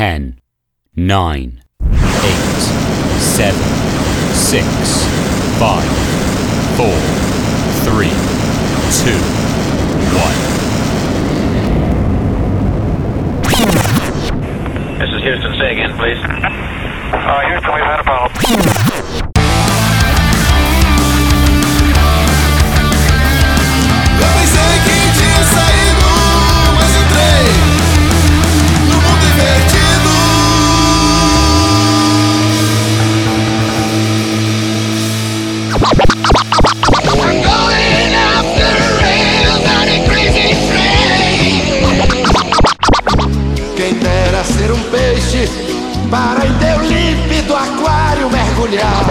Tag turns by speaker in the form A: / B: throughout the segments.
A: 10, 9, 8, 7, 6, 5, 4, 3, 2, 1.
B: This is Houston. Say again, please. Uh, Houston, we've had a problem.
C: Para em teu límpido aquário mergulhar.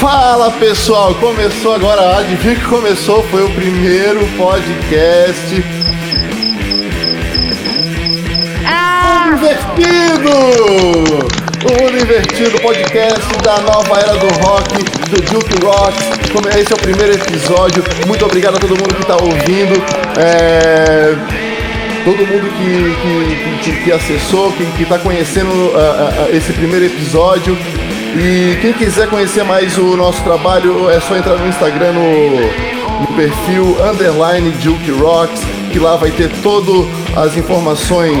D: Fala pessoal, começou agora, adivinha que começou? Foi o primeiro podcast. Invertido! O Mundo Invertido, podcast da nova era do rock, do Duke Rock. Como Esse é o primeiro episódio. Muito obrigado a todo mundo que está ouvindo. É, Todo mundo que, que, que, que acessou, que está conhecendo ah, ah, esse primeiro episódio. E quem quiser conhecer mais o nosso trabalho é só entrar no Instagram no, no perfil underline Duke Rocks, que lá vai ter todas as informações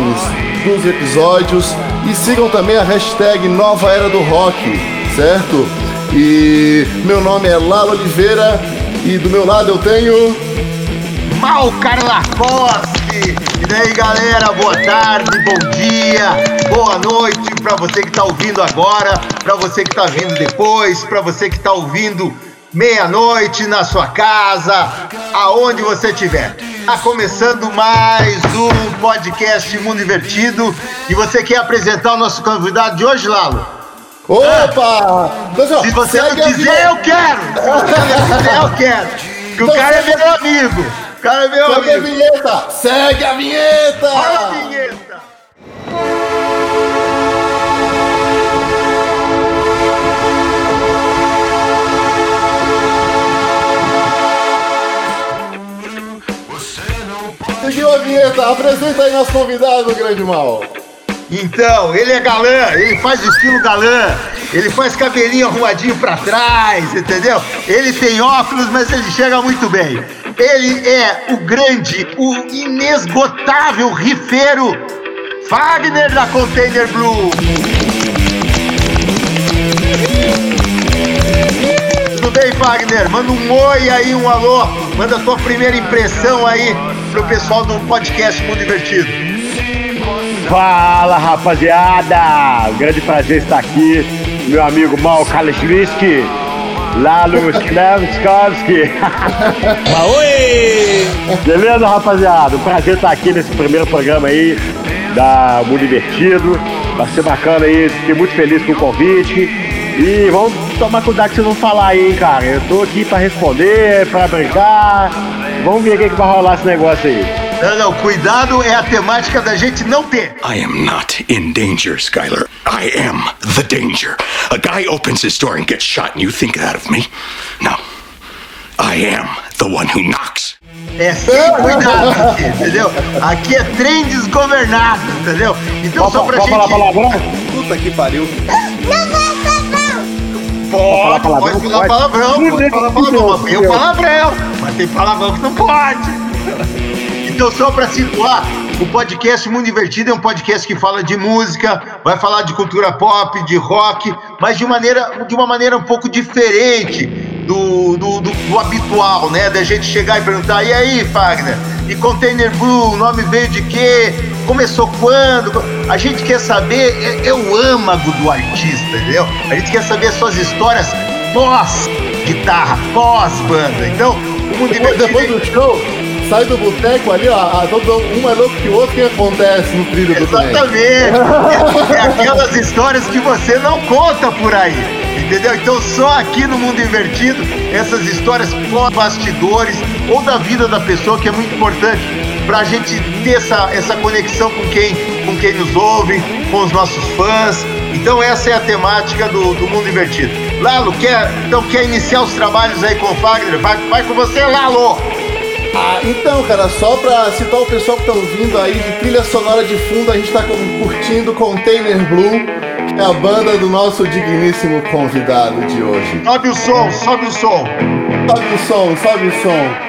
D: dos episódios. E sigam também a hashtag Nova Era do Rock, certo? E meu nome é Lalo Oliveira e do meu lado eu tenho.
E: Mal Carla Costa! E daí galera, boa tarde, bom dia, boa noite para você que tá ouvindo agora, para você que tá vindo depois, para você que tá ouvindo meia-noite na sua casa, aonde você estiver. Tá começando mais um podcast Mundo Invertido e você quer apresentar o nosso convidado de hoje, Lalo?
D: Opa! Pessoal,
E: Se você não
D: segue a
E: quiser, eu quero! Se você não quiser, eu quero! Que o cara é meu amigo! O cara é meu
D: Segue a
E: amigo!
D: vinheta! Segue a vinheta!
E: Olha a vinheta!
D: Vinheta, apresenta aí nosso convidado, grande mal.
E: Então, ele é galã, ele faz estilo galã, ele faz cabelinho arrumadinho pra trás, entendeu? Ele tem óculos, mas ele chega muito bem. Ele é o grande, o inesgotável rifeiro Wagner da Container Blue. Tudo bem, Wagner? Manda um oi aí, um alô. Manda a tua primeira impressão aí pro pessoal do podcast Mundo Divertido.
F: Fala rapaziada! Um grande prazer estar aqui, meu amigo Mal Kalishvisky, lá no Slavskovski. Beleza, rapaziada? Um prazer estar aqui nesse primeiro programa aí da Mundo Invertido. Vai ser bacana aí, fiquei muito feliz com o convite. E vamos tomar cuidado que vocês vão falar aí, hein, cara. Eu tô aqui pra responder, pra brincar. Vamos ver o que, que vai rolar esse negócio aí.
E: Não, não, cuidado é a temática da gente não ter.
G: I am not in danger, Skylar. I am the danger. A guy opens his door and gets shot, and you think that of me? No. I am the one who knocks.
E: É sem cuidado aqui, entendeu? Aqui é trem desgovernado, entendeu? Então só pra
F: pode
E: gente.
F: falar palavrão?
D: Puta que pariu.
E: Pode,
F: palavrão?
E: pode falar
F: Pode.
E: palavrão, pode falar palavrão. Mas tem o palavrão, mas tem palavrão que não pode. Então, só pra situar, o podcast Mundo Invertido é um podcast que fala de música, vai falar de cultura pop, de rock, mas de, maneira, de uma maneira um pouco diferente do, do, do- do habitual, né? Da gente chegar e perguntar, e aí, Fagner? E Container Blue, o nome veio de quê? Começou quando? A gente quer saber, é, é o âmago do artista, entendeu? A gente quer saber as suas histórias pós-guitarra, pós-banda. Então, o Mundo
D: Depois,
E: Invertido...
D: depois do show, sai do boteco ali, ó. todo, um mais louco que o outro, o que acontece no trilho do?
E: Exatamente. É, é aquelas histórias que você não conta por aí. Entendeu? Então só aqui no Mundo Invertido, essas histórias bastidores, ou da vida da pessoa, que é muito importante para a gente ter essa, essa conexão com quem, com quem nos ouve, com os nossos fãs. Então essa é a temática do, do Mundo Invertido. Lalo, quer, então quer iniciar os trabalhos aí com o Fagner? Vai, vai com você, Lalo!
D: Ah, então, cara, só pra citar o pessoal que tá ouvindo aí, de trilha sonora de fundo, a gente tá curtindo Container Blue, é a banda do nosso digníssimo convidado de hoje.
E: Sobe o som, sobe o som.
D: Sobe o som, sobe o som.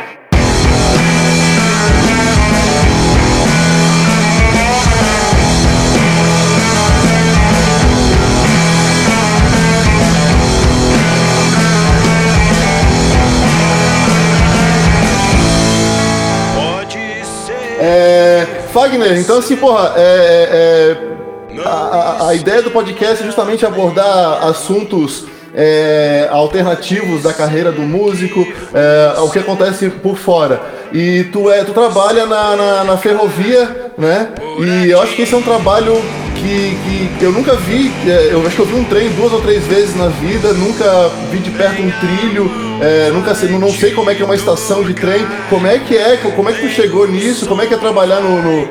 D: É, Fagner, então assim, porra, é, é, a, a- ideia do podcast é justamente abordar assuntos é, alternativos da carreira do músico, é, o que acontece por fora. E tu, é, tu trabalha na, na, na ferrovia, né? E eu acho que esse é um trabalho que, que eu nunca vi, é, eu acho que eu vi um trem duas ou três vezes na vida, nunca vi de perto um trilho, é, nunca sei, não sei como é que é uma estação de trem, como é que é, como é que tu chegou nisso, como é que é trabalhar no, no-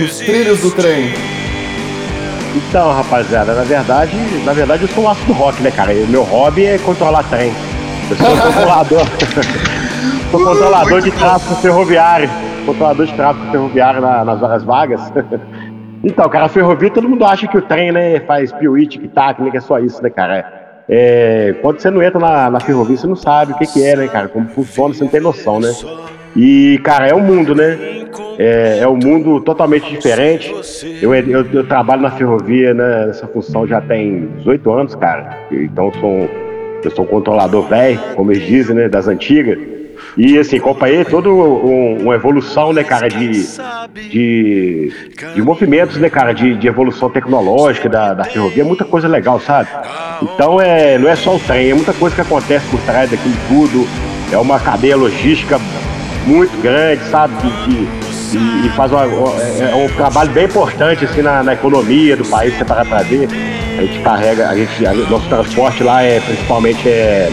D: nos trilhos do trem?
F: Então, rapaziada, na verdade, na verdade eu sou um aço do rock, né, cara? E o meu hobby é controlar trem. Eu sou controlador. sou controlador de tráfego ferroviário. Controlador de tráfego ferroviário na- nas horas vagas. então, cara, a ferrovia, todo mundo acha que o trem, né, faz piuí, tic-tac, né, que é só isso, né, cara? É, quando você não entra na, na ferrovia, você não sabe o que, que é, né, cara? Como funciona, você não tem noção, né? E, cara, é um mundo, né? É, é um mundo totalmente diferente. Eu, eu, eu trabalho na ferrovia né, nessa função já tem 18 anos, cara. Então sou eu sou um controlador velho, como eles dizem, né? Das antigas. E assim, acompanhei toda um- uma evolução, né, cara, de, de, de movimentos, né, cara, de, de evolução tecnológica da, da ferrovia, muita coisa legal, sabe? Então é, não é só o trem, é muita coisa que acontece por trás daquilo tudo. É uma cadeia logística muito grande, sabe? Que- e, e faz uma- uma- é um trabalho bem importante assim, na, na economia do país, você parar pra ver. A gente carrega, a gente, a- nosso transporte lá é principalmente é,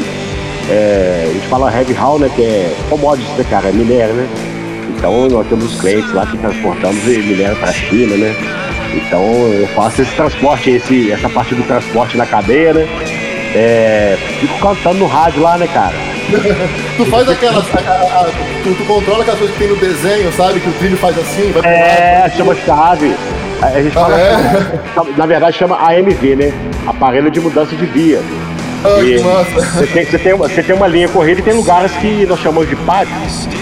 F: é, a gente fala heavy haul, né? Que é commodities, né, cara? É minério, né? Então nós temos os clientes lá que transportamos e minério pra China, né? Então eu faço esse transporte, esse, essa parte do transporte na cadeia, né? É, fico cantando no rádio lá, né, cara?
D: Tu faz aquelas. a- a- a- tu, tu controla aquelas coisas que tem no desenho, sabe? Que o trilho faz assim, vai pro
F: É,
D: lado.
F: chama chave. A gente fala,
D: é?
F: assim, na verdade chama AMV, né? Aparelho de mudança de via.
D: Ah,
F: E
D: que massa.
F: Você tem, você, tem uma, você tem uma linha corrida e tem lugares que nós chamamos de pátio,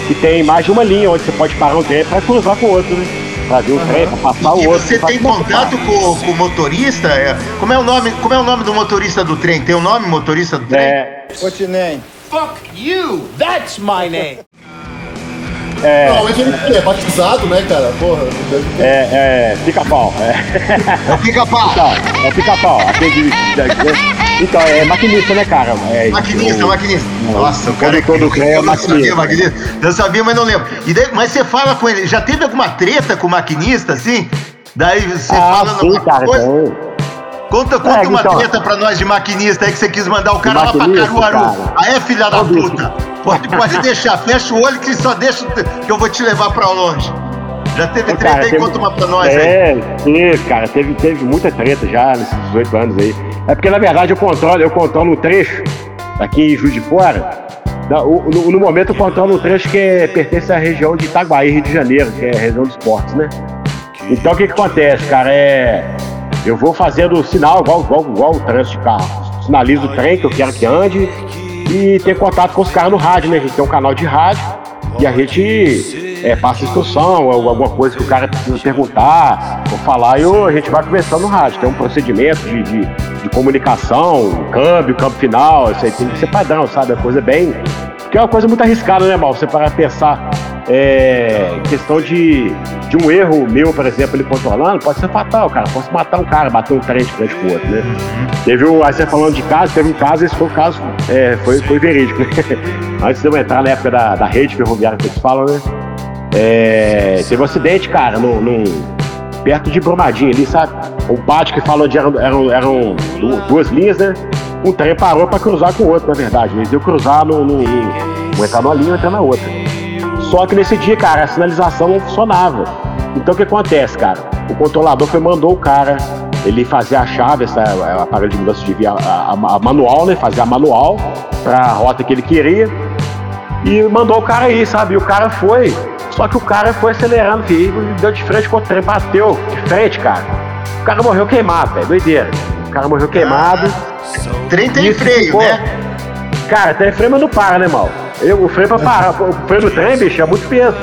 F: que tem mais de uma linha onde você pode parar um trem para cruzar com o outro, né? Pra vir um trem, pra passar o
E: E
F: outro.
E: você tem contato com, com o motorista? É, Como é o nome? Como é o nome do motorista do trem? Tem o nome motorista do trem?
F: É,
D: Normalmente ele é batizado, né, cara? Porra, ter.
F: é, é, pica-pau. É,
E: É o pica-pau.
F: então, é pica-pau. Aquele de- de- Então, é maquinista, né, cara? É,
E: Maquinista,
F: o-
E: maquinista. Nossa, o cara
F: condutor do trem é
E: eu não sabia,
F: maquinista.
E: maquinista. Eu sabia, mas não lembro. E daí- mas você fala com ele, já teve alguma treta com o maquinista, assim? Daí você
F: Ah,
E: fala
F: sim, cara.
E: coisa-
F: Então,
E: Conta, conta
F: É,
E: uma
F: então.
E: treta pra nós de maquinista aí que você quis mandar o cara lá pra Caruaru.
F: cara.
E: Aí é filha da puta. Pode, pode deixar, fecha o olho que só deixa que eu vou te levar pra longe. Já teve
F: Ô,
E: treta
F: cara,
E: aí?
F: teve-
E: Conta uma pra nós aí.
F: É, cara, teve, teve muita treta já nesses 18 anos aí. É porque, na verdade, eu controlo, eu controlo um trecho aqui em Juiz de Fora. No, no momento, eu controlo um trecho que é- pertence à região de Itaguaí, Rio de Janeiro, que é a região dos portos, né? Então, o que que acontece, cara? É... Eu vou fazendo sinal, igual, igual, igual o trânsito de carro. Sinalizo o trem que eu quero que ande e ter contato com os caras no rádio, né? A gente tem um canal de rádio e a gente é, passa instrução, alguma coisa que o cara precisa perguntar ou falar, e eu- a gente vai conversando no rádio. Tem um procedimento de, de, de comunicação, câmbio, campo final, isso aí tem que ser padrão, sabe? É coisa bem. Que é uma coisa muito arriscada, né, Mal? Você para pensar é, em questão de, de um erro meu, por exemplo, ele controlando, pode ser fatal, cara. Posso matar um cara, bater um trem de frente com o outro, né? Teve um, aí você falando de caso, teve um caso, esse foi o caso, é, foi, foi verídico, né? Antes de eu entrar na época da, da rede ferroviária que eles falam, né? É, teve um acidente, cara, num, num- perto de Brumadinho ali, sabe? O pátio que falou de eram, eram, eram du- duas linhas, né? Um trem parou pra cruzar com o outro, na verdade. Eles iam cruzar no. no, no- entrar numa linha, entrar na outra. só que nesse dia, cara, a sinalização não funcionava. Então o que acontece, cara? O controlador foi mandou o cara ele fazia a chave, essa a aparelho de mudança de via, a, a, a manual, né? Fazia a manual para a rota que ele queria e mandou o cara aí, sabe? E o cara foi, só que o cara foi acelerando, filho, e deu de frente com o trem, bateu de frente, cara. O cara morreu queimado, velho, doideira. O cara morreu queimado.
E: Trem tem
F: Isso
E: freio,
F: ficou-
E: né?
F: Cara, tem freio, mas não para, né, mal? Eu, o freio pra parar, o freio do trem, bicho, é muito peso.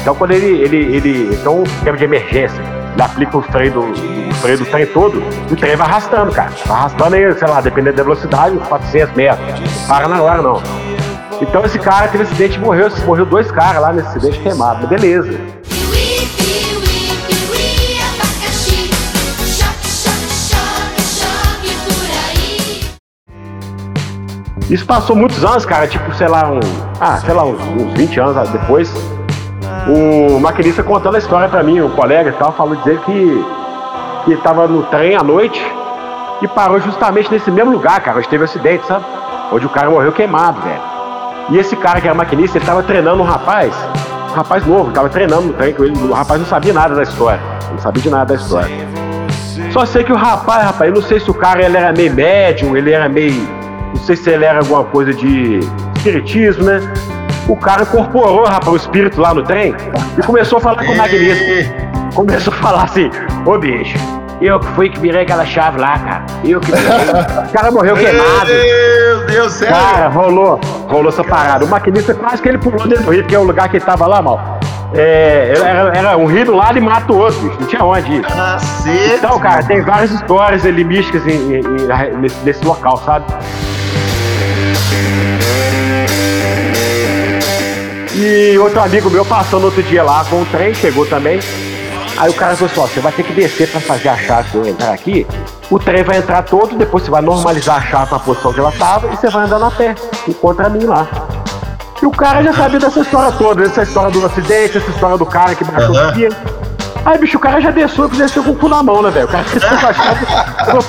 F: Então quando ele, ele, ele, então um sistema de emergência, ele aplica o freio do, o freio do trem todo, o trem vai arrastando, cara. Vai arrastando aí, sei lá, dependendo da velocidade, uns 400 metros. Para na hora, não. Então esse cara teve acidente e morreu, morreu dois caras lá nesse acidente queimado, beleza. Isso passou muitos anos, cara, tipo, sei lá, um, ah, sei lá, uns, uns 20 anos depois. O maquinista contando a história pra mim, o colega e tal, falou dizer que, que tava no trem à noite e parou justamente nesse mesmo lugar, cara, onde teve o acidente, sabe? Onde o cara morreu queimado, velho. E esse cara que era maquinista, ele tava treinando um rapaz, um rapaz novo, tava treinando no trem, com ele, o rapaz não sabia nada da história, não sabia de nada da história. Só sei que o rapaz, rapaz, eu não sei se o cara ele era meio médium, ele era meio. Não sei se ele era alguma coisa de espiritismo, né? O cara incorporou, rapaz, o espírito lá no trem e começou a falar com o magnista. Começou a falar assim, ô bicho, eu que fui que virei aquela chave lá, cara. Eu que virei. O cara morreu queimado.
E: Meu Deus, sério?
F: Cara, rolou, rolou essa parada. O maquinista quase que ele pulou dentro do rio, porque é o lugar que ele tava lá, mal. É, era, era um rio do lado e mata o outro, bicho. Não tinha onde ir.
E: Cacete.
F: Então, cara, tem várias histórias ali místicas em- em- em- nesse, nesse local, sabe? E outro amigo meu passou no outro dia lá com o trem, chegou também. Aí o cara falou assim: ó, você vai ter que descer pra fazer a chave pra eu entrar aqui. O trem vai entrar todo, depois você vai normalizar a chave pra posição que ela tava e você vai andando a pé. Encontra mim lá. E o cara já sabia dessa história toda, essa história do acidente, essa história do cara que baixou
E: Aham.
F: o guia. Aí, bicho, o cara já desceu, desceu com o cu na mão, né, velho? O cara desceu com a chave.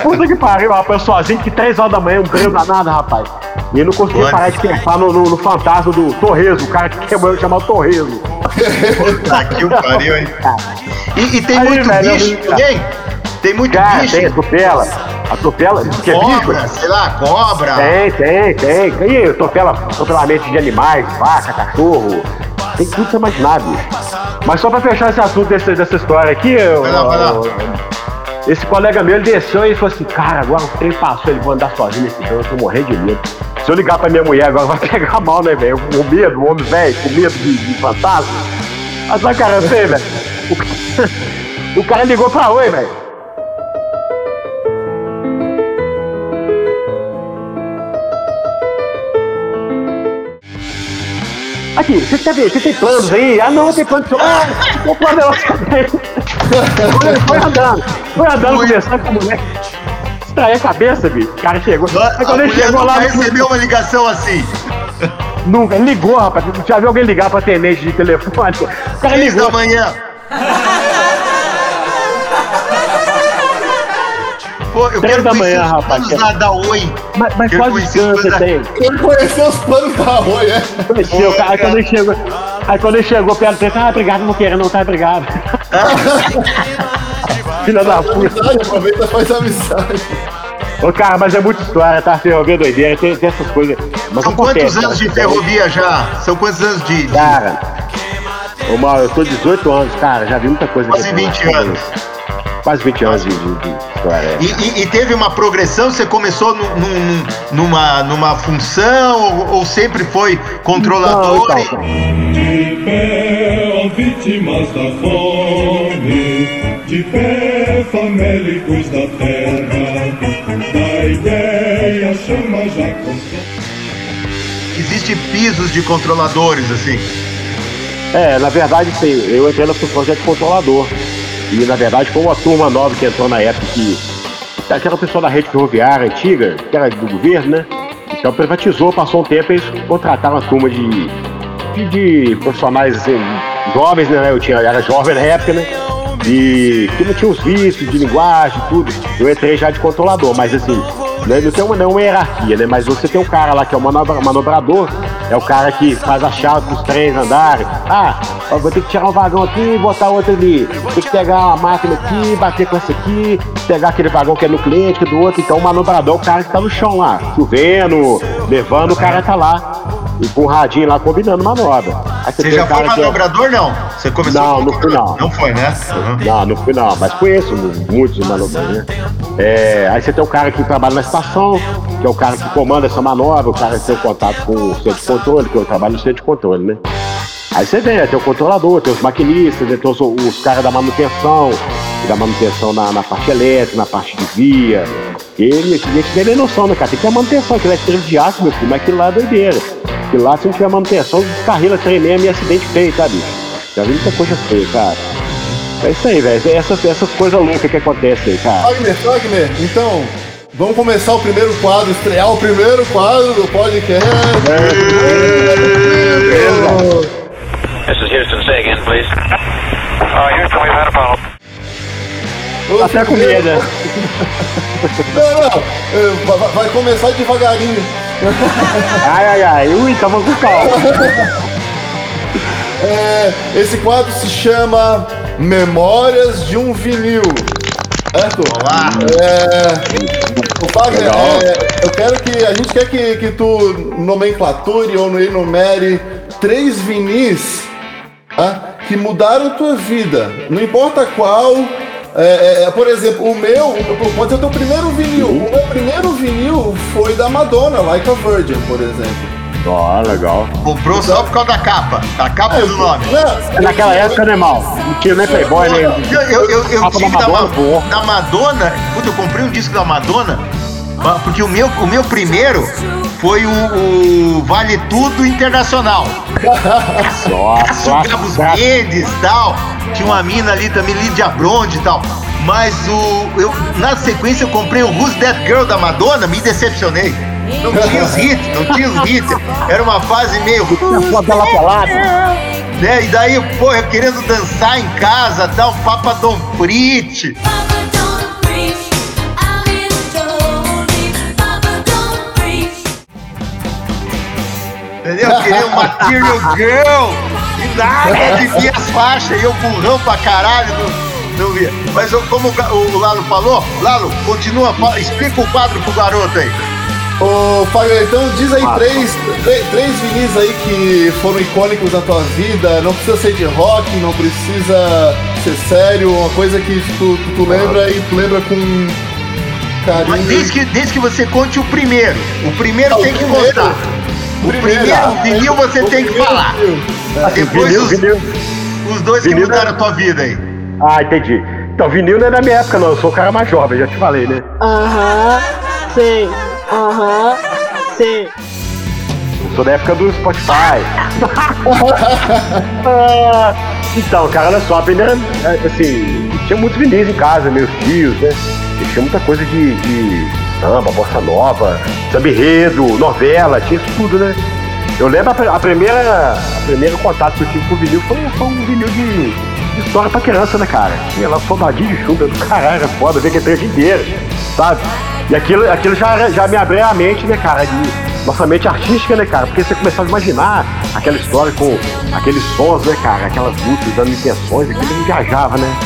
F: Puta que pariu, rapaz, eu sozinho, que três horas da manhã, um brilho danado, rapaz. E não conseguia
E: Olha.
F: parar de pensar no, no- no fantasma do Torrezo, o cara que queimou ele chamado Torrezo.
E: Puta que o pariu, hein? E, e tem
F: Aí,
E: muito
F: velho,
E: bicho
F: eu-
E: também? Tem muito
F: Cara,
E: bicho?
F: tem atropela. Atropela, que é bicho?
E: Cobra, sei lá, cobra.
F: Tem, tem, tem. E atropela, atropelamento de animais, vaca, cachorro. Tem tudo que você imaginar, bicho. Mas só pra fechar esse assunto desse- dessa história aqui, eu,
E: Vai lá, vai lá.
F: Esse colega meu, desceu e falou assim, cara, agora o trem passou, ele vai andar sozinho nesse trem, eu tô morrendo de medo. Se eu ligar pra minha mulher agora, vai pegar mal, né, velho? O medo, o homem velho, com medo de, de fantasma. Mas lá, cara, eu sei, velho. O, ca- o cara ligou pra oi, velho. Aqui, você, teve, você tem planos aí? Ah, não, tem planos. Ah, tô plano Foi, foi andando. Foi andando, conversando com a mulher. Extrair a cabeça, bicho. O cara chegou.
E: A
F: Aí quando ele chegou
E: nunca
F: lá.
E: recebeu uma ligação assim.
F: Nunca, ele ligou, rapaz. Já viu alguém ligar pra tenente de telefone? O cara ligou.
E: da manhã. Pô, eu
F: Três
E: quero
F: da
E: conhecer
F: manhã,
E: os
F: rapaz.
E: planos lá da Oi.
F: Mas, mas qual distância
E: planos
F: tem?
D: Ele conheceu os planos da Oi, é?
F: Conheceu, cara. Quando ele chegou. Aí quando ele chegou perto dele, ah, obrigado, não quero, não, tá, obrigado. Filha da puta.
D: Amizade, aproveita e faz amizade.
F: Ô, cara, mas é muita história, tá? Ferrovia doideira, tem, tem essas coisas. Mas
E: São
F: acontece,
E: quantos anos
F: cara.
E: de ferrovia já? São quantos anos de.
F: Cara, ô Mauro, eu tô 18 anos, cara, já vi muita coisa.
E: Quase
F: aqui,
E: 20
F: cara.
E: anos.
F: Quase 20 anos de, de, de história.
E: E, e- e teve uma progressão? Você começou nu- num- numa, numa função ou, ou sempre foi controlador?
F: Não, então,
H: De pé, ó vítimas da fome, de pé, famélicos da terra, da ideia chama já consome.
E: Existe pisos de controladores, assim.
F: É, na verdade, sim, eu entrei na função de controlador. E na verdade foi uma turma nova que entrou na época que. Aquela pessoa da rede ferroviária antiga, que era do governo, né? Então privatizou, passou um tempo eles contrataram uma turma de, de, de profissionais assim, jovens, né? Eu tinha, era jovem na época, né? E que não tinha os vícios de linguagem tudo. Eu entrei já de controlador, mas assim, né, não tem uma, não é uma hierarquia, né? Mas você tem um cara lá que é o manobra- manobrador, É o cara que faz a chave pros trens andarem. Ah, vou ter que tirar um vagão aqui e botar outro ali. Tem que pegar uma máquina aqui, bater com essa aqui, pegar aquele vagão que é no cliente, do outro. Então o manobrador o cara que tá no chão lá, chovendo, levando, o cara tá lá. E com radinho lá combinando manobra. Aí
E: Você
F: tem
E: já foi
F: é-
E: manobrador, não? Você começou
F: Não, fui,
E: manobrador?
F: não.
E: Foi, né? Uhum.
F: Não, fui não, mas conheço muitos manobradores, né? É, aí você tem o cara que trabalha na estação, que é o cara que comanda essa manobra, o cara que tem contato com o centro de controle, que eu trabalho no centro de controle, né? Aí você vê, tem o controlador, tem os maquinistas, tem os, os caras da manutenção, da manutenção na, na parte elétrica, na parte de via. Ele tem que ter noção, né, cara? Tem que ter manutenção, aquilo é estrela de aço, meu filho, mas aquilo lá é doideira. Aquilo lá, se não tiver manutenção, descarrila trem mesmo e acidente feio, tá, bicho? Já vi muita coisa feia, cara. É isso aí, velho. Essas, essas coisas loucas que acontecem aí, cara.
D: Wagner, Wagner, então, vamos começar o primeiro quadro, estrear o primeiro quadro do podcast.
B: This is Houston. Say again, please. Uh, Houston, we've had a problem.
D: O
F: Até com medo.
D: Não, não, é, vai, vai começar devagarinho.
F: Ai, ai, ai. Ui, tava com calma.
D: É, esse quadro se chama Memórias de um Vinil. Certo?
E: Olá.
D: É, o
F: Legal.
D: é, eu quero que. A gente quer que, que tu nomenclature ou enumere três vinis tá, que mudaram tua vida. Não importa qual. É, é, por exemplo, o meu, pode ser o teu primeiro vinil. O meu primeiro vinil foi da Madonna, Like a Virgin, por exemplo.
F: Ó, legal.
E: Comprou só por causa da capa. Da capa do nome.
D: Não,
F: Naquela época, né, mal? Não tinha nem Playboy, né?
E: Eu, eu, eu, eu
F: da
E: tive da,
F: Madonna,
E: Ma-
F: pô.
E: da Madonna. Puta, eu comprei um disco da Madonna. ah, Porque o meu, o meu primeiro foi o, o Vale Tudo Internacional.
F: Nossa,
E: Gabos. Mendes e tal. Tinha uma mina ali também, Lydia Bronde e tal. Mas o. Eu, na sequência eu comprei o Who's That Girl da Madonna, me decepcionei. Não tinha os hits, não tinha os hits. Era uma fase meio.
F: Pelada.
E: Né? E daí, pô, eu querendo dançar em casa, um Papa Dom Frit. Entendeu? Eu queria um Material Girl. E nada de ver as faixas. E eu burrão pra caralho. Não, não via. Mas eu- como o, o Lalo falou, Lalo, continua, explica o quadro pro garoto aí.
D: Ô, Fábio, então diz aí
F: Ah,
D: três, três, três vinis aí que foram icônicos da tua vida. Não precisa ser de rock, não precisa ser sério, uma coisa que tu, tu, tu lembra e tu lembra com
E: Mas
D: carinho.
E: desde que, desde que você conte o primeiro. O primeiro
D: Ah, o
E: tem que
D: primeiro.
E: contar. O primeiro vinil você
D: O
E: tem que falar.
D: vinil.
E: Depois
F: Vinil,
E: os,
F: vinil.
E: os dois que
F: Vinil
E: mudaram
F: é-
E: a tua vida aí.
F: Ah, entendi. Então, vinil não é da minha época, não. Eu sou o cara mais jovem, já te falei, né?
I: Aham, sim, aham, sim.
F: Eu sou da época do Spotify. Ah, então, cara, olha só, a primeira, é, assim, tinha muitos vinis em casa, meus tios, né? E tinha muita coisa de, de samba, bossa nova, samba enredo, novela, tinha isso tudo, né? Eu lembro a, a primeira, a primeiro contato que eu tive com o vinil foi, foi um vinil de, de história pra criança, né, cara? Tinha lá soldadinho de chumbo do caralho, era foda, ver que trecho inteiro, sabe? E aquilo, aquilo já, já me abriu a mente, né, cara, de nossa mente artística, né, cara? Porque você começava a imaginar aquela história com aqueles sons, né, cara? Aquelas músicas dando intenções, aquilo me viajava, né?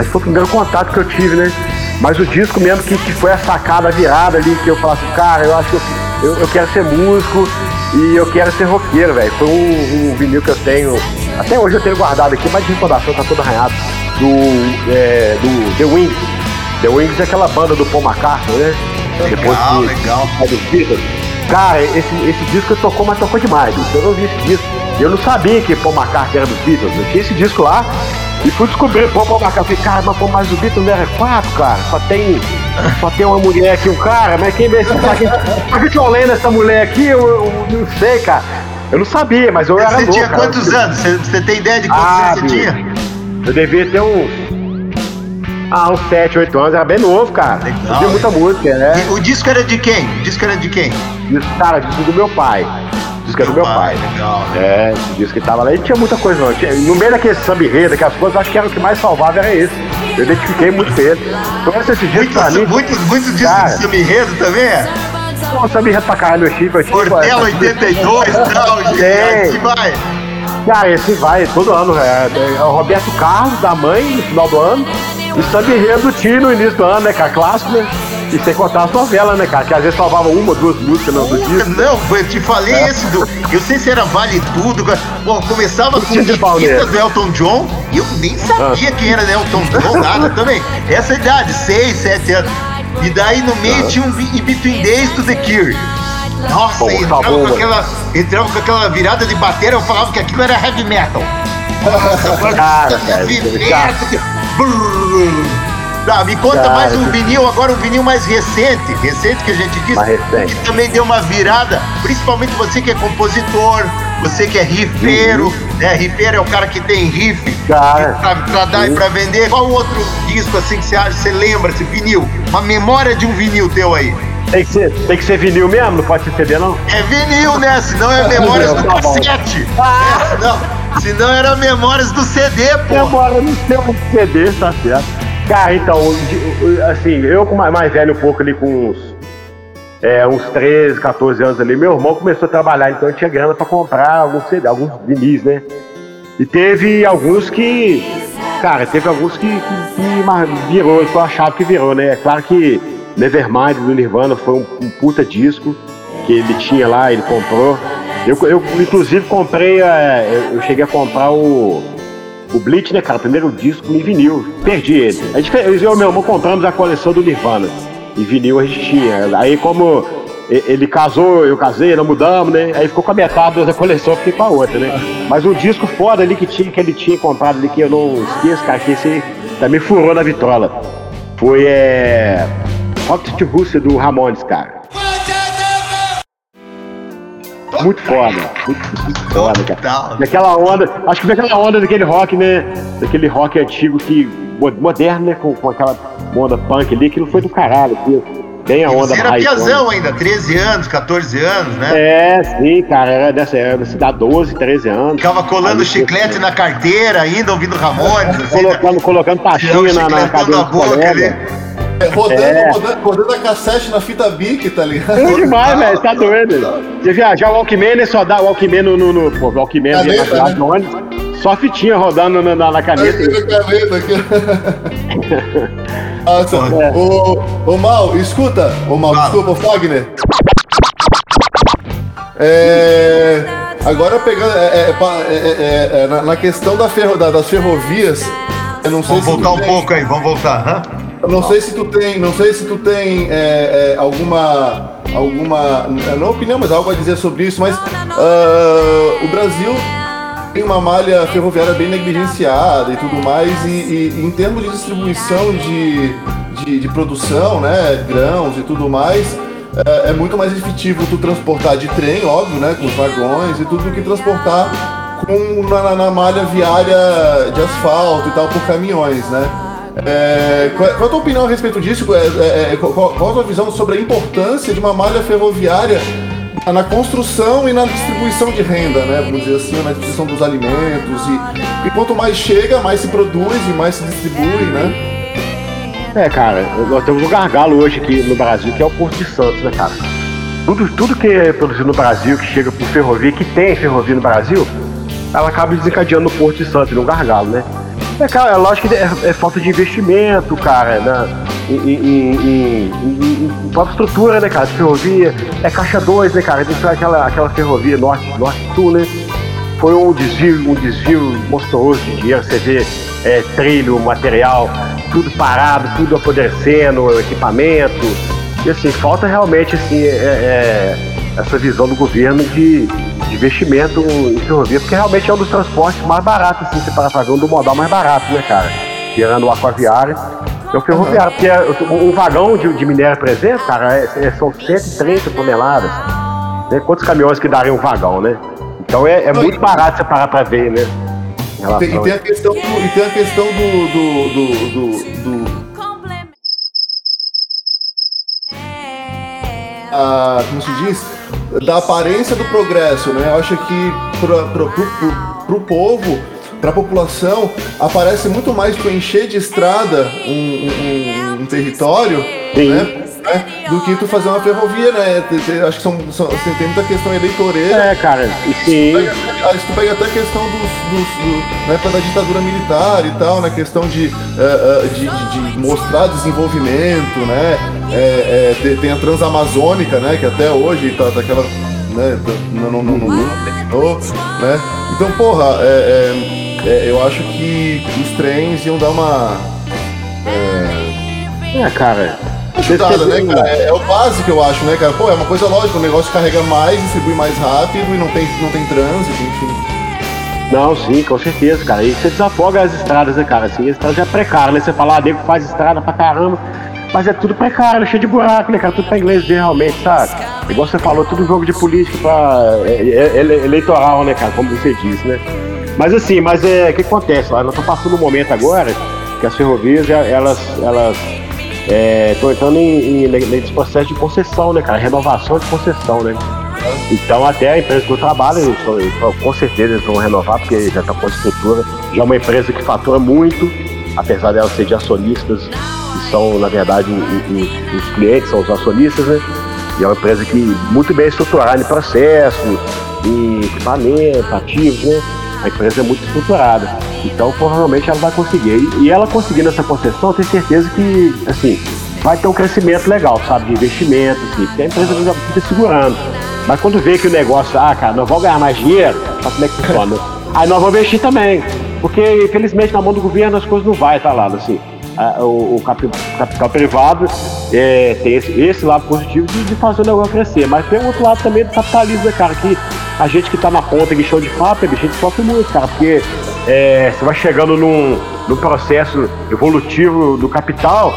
F: Esse foi o primeiro contato que eu tive, né? Mas o disco mesmo que, que foi a sacada, a virada ali, que eu falasse, cara, eu acho que eu, eu, eu quero ser músico e eu quero ser roqueiro, velho. Foi um, um vinil que eu tenho, até hoje eu tenho guardado aqui, mas de recordação tá todo arranhado, do, é, do The Wings. The Wings é aquela banda do Paul McCartney, né?
E: Legal, legal.
F: a dos Beatles. Cara, esse, esse disco tocou, mas tocou demais, bicho. Eu não vi esse disco. Eu não sabia que Paul McCartney era dos Beatles. Eu tinha esse disco lá e fui descobrir Paul McCartney. Eu falei, cara, mas, pô, mas o Beatles não era quatro, cara. Só tem, só tem uma mulher aqui, um cara. Mas quem vê esse cara? Pra que eu lendo essa mulher aqui? Eu, eu não sei, cara. Eu não sabia, mas eu era
E: Você
F: louco.
E: tinha
F: cara.
E: quantos anos? Você, você tem ideia de quantos
F: Ah,
E: anos você tinha?
F: Eu devia ter uns. Ah, uns 7, 8 anos, era bem novo, cara.
E: Legal,
F: eu muita música, né?
E: E o disco era de quem? O disco era de quem?
F: Cara, disco do meu pai. Disco é do meu pai.
E: Legal.
F: É, esse disco que tava lá. E tinha muita coisa, não. Tinha- no meio daquele samba enredo, daquelas coisas, acho que era o que mais salvava era esse. Eu identifiquei muito com ele. Conhece esse disco pra mim?
E: Muitos, muitos, muitos discos de samba enredo também é?
F: Pô, sabia reto pra caralho o chifre. eu tive-
E: Portela 82 e tal, gente. Vai.
F: Cara, esse vai todo ano. É, é o Roberto Carlos, da mãe, no final do ano. E Samba Enredo do tio no início do ano, né, cara? Clássico, né? E sem contar a novela, né, cara? Que às vezes salvava uma, duas músicas no, no disco.
E: Não, eu te falei
F: É.
E: esse do. Eu sei se era Vale Tudo. Bom, começava com
F: nele.
E: do Elton John e eu nem sabia quem era Elton John, nada também. Essa idade, 6, 7 anos. E daí no meio tinha um In Between Days to the Cure. Nossa,
F: Pô, tá
E: entrava,
F: bom,
E: com aquela, entrava com aquela virada de bateria, eu falava que aquilo era heavy metal. Nossa,
F: Cara, cara, cara.
E: Tá, me conta mais um vinil, agora um vinil mais recente, recente que a gente disse,
F: Mais recente.
E: que também deu uma virada, principalmente você que é compositor, você que é rifeiro, né? Rifeiro é o cara que tem riff
F: Uhum. Cara,
E: pra, pra dar e pra vender. Qual outro disco assim que você acha, você lembra, esse vinil? Uma memória de um vinil teu aí.
F: Tem que, ser, tem que ser vinil mesmo, não pode ser CD, não?
E: É vinil, né? Senão é memórias do
F: Tá
E: cassete. É, senão, senão era memórias do CD, pô.
F: Memória no seu CD, tá certo. Cara, então, assim, eu mais, velho um pouco ali, com uns, é, uns 13, 14 anos ali, meu irmão começou a trabalhar, então eu tinha grana pra comprar alguns CD, alguns vinis, né? E teve alguns que, cara, teve alguns que, que, que virou, que eu achava que virou, né? É claro que Nevermind do Nirvana foi um, um puta disco que ele tinha lá, ele comprou. Eu, eu inclusive, comprei, é, eu cheguei a comprar o, o Bleach, né, cara? O primeiro disco em vinil. Perdi ele. A gente, fez- eu e meu irmão compramos a coleção do Nirvana. Em vinil a gente tinha. Aí, como e- ele casou, eu casei, nós mudamos, né? Aí ficou com a metade da coleção, fiquei com a outra, né? Mas um disco foda ali que, tinha, que ele tinha comprado ali, que eu não esqueço, cara, que esse também furou na vitrola. Foi, é... Rock to Rússia do Ramones, cara. Muito foda, muito, muito foda, cara. Daquela onda, acho que foi aquela onda daquele rock, né? Daquele rock antigo que. mo- moderno, né? Com, com aquela onda punk ali, aquilo foi do caralho, aquilo. Bem a onda
E: Você era piazão ainda, 13 anos, 14 anos, né?
F: É, sim, cara, era dessa era idade, 12, 13 anos.
E: Ficava colando
F: Aí,
E: chiclete na carteira ainda, ouvindo Ramones, assim, né?
F: Colocando, colocando
E: Tirando
F: pastinha na, na
E: da
F: do
E: boca.
D: É, rodando,
F: É.
D: rodando, rodando a cassete na fita Bic, tá ligado?
F: Bom demais, velho, tá doido. Você viajar o Walkman, só dá o Walkman no. no, no pô, o Walkman ali na cidade
D: né?
F: ônibus, só fitinha rodando na, na, na caneta.
D: Caneta aqui. Nossa, ô, ô Mal, escuta. Ô Mal,
E: Fala.
D: desculpa, o Fagner. É, agora pegando é, é, é, é, é, na, na questão da ferro, da- das ferrovias, eu não sei
E: Vamos voltar um
D: tem-
E: pouco aí, vamos voltar. hã?
D: eu não sei se tu tem, não sei se tu tem é, é, alguma, alguma, não opinião, mas algo a dizer sobre isso. Mas ah, o Brasil tem uma malha ferroviária bem negligenciada e tudo mais, e, e em termos de distribuição de, de, de produção, né, grãos e tudo mais, é, é muito mais efetivo tu transportar de trem, óbvio, né, com os vagões e tudo, do que transportar com, na, na- malha viária de asfalto e tal, por caminhões, né. É, qual, qual a tua opinião a respeito disso? É, é, é, qual, qual a tua visão sobre a importância de uma malha ferroviária na- na construção e na distribuição de renda, né? Vamos dizer assim, na distribuição dos alimentos. E, e quanto mais chega, mais se produz e mais se distribui, né?
F: É, cara, nós temos um gargalo hoje aqui no Brasil, que é o Porto de Santos, né, cara? Tudo, tudo que é produzido no Brasil, que chega por ferrovia, que tem ferrovia no Brasil, ela acaba desencadeando no Porto de Santos, no gargalo, né? É, cara, é lógico que é, é falta de investimento, cara, né? Em, própria estrutura, né, cara, ferrovia. É caixa 2, né, cara? Tem aquela, aquela ferrovia norte, norte-sul, né? Foi um desvio, um desvio monstruoso de dinheiro. Você vê é, trilho, material, tudo parado, tudo apodrecendo, equipamento. E assim, falta realmente assim, é, é, essa visão do governo de investimento em ferrovia, porque realmente é um dos transportes mais baratos, assim, você para fazer um do modal mais barato, né, cara? Tirando o aquaviário. É o ferroviário, porque é, um vagão de, de minério, por exemplo, cara, é- é- são 130 toneladas. Né? Quantos caminhões que daria um vagão, né? Então é, é muito barato você parar pra ver, né?
D: E tem, e
F: a
D: tem a questão, do, e tem a questão do, do, do, do- do- a, como se diz, da aparência do progresso, né? Eu acho que pra, pro, pro, pro povo, pra população, aparece muito mais tu encher de estrada um, um- um- um território,
F: Sim.
D: né? né, do que tu fazer uma ferrovia, né? Acho que são, são- assim, tem muita questão eleitoreira.
F: É, cara, sim.
D: Tu pega, se tu pega até a questão dos, dos, do, na época da ditadura militar e tal, na questão de, eh, de, de- de mostrar desenvolvimento, né? É, é, tem, tem a Transamazônica, né? Que até hoje tá, tá aquela. Né, não, não, não, não terminou, né? Então, porra, é, é, é, eu acho que os trens iam dar uma. É,
F: É, cara.
D: Ajudada, né, cara? É, é o básico, eu acho, né, cara? Pô, é uma coisa lógica, o negócio carrega mais, distribui mais rápido e não tem, não tem trânsito, enfim.
F: Não, sim, com certeza, cara. E você desafoga as estradas, né, cara? Assim, a estrada já é precária, né? Você fala, ah, nego faz estrada pra caramba. Mas é tudo precário, cheio de buraco, né, cara? Tudo pra inglês realmente, sabe? Igual você falou, tudo jogo de política pra. É, é- é eleitoral, né, cara? Como você disse, né? Mas assim, mas é. O que acontece? Nós estamos passando um momento agora que as ferrovias, elas. elas estão entrando em, em, nesse processo de concessão, né, cara? Renovação de concessão, né? Então até a empresa que eu trabalho, eu sou- eu sou- com certeza eles vão renovar, porque já está com a estrutura. Já é uma empresa que fatura muito, apesar dela ser de acionistas, que são, na verdade, o- o- os clientes, são os acionistas, né? E é uma empresa que muito bem estruturada em processo, em equipamento, ativos, né? A empresa é muito estruturada. Então provavelmente ela vai conseguir. E ela conseguindo essa concessão, eu tenho certeza que, assim, vai ter um crescimento legal, sabe? De investimento, assim, porque a empresa já fica segurando. Mas quando vê que o negócio, ah, cara, nós vamos ganhar mais dinheiro, sabe como é que funciona? Aí nós vamos investir também. Porque, infelizmente, na mão do governo as coisas não vai estar lá, assim. O, o capi- capital privado é, tem esse, esse lado positivo de, de fazer o negócio crescer. Mas tem outro lado também do capitalismo, né, cara? Que a gente que tá na ponta de show de fábrica, a gente sofre muito, cara. Porque é, você vai chegando num, num processo evolutivo do capital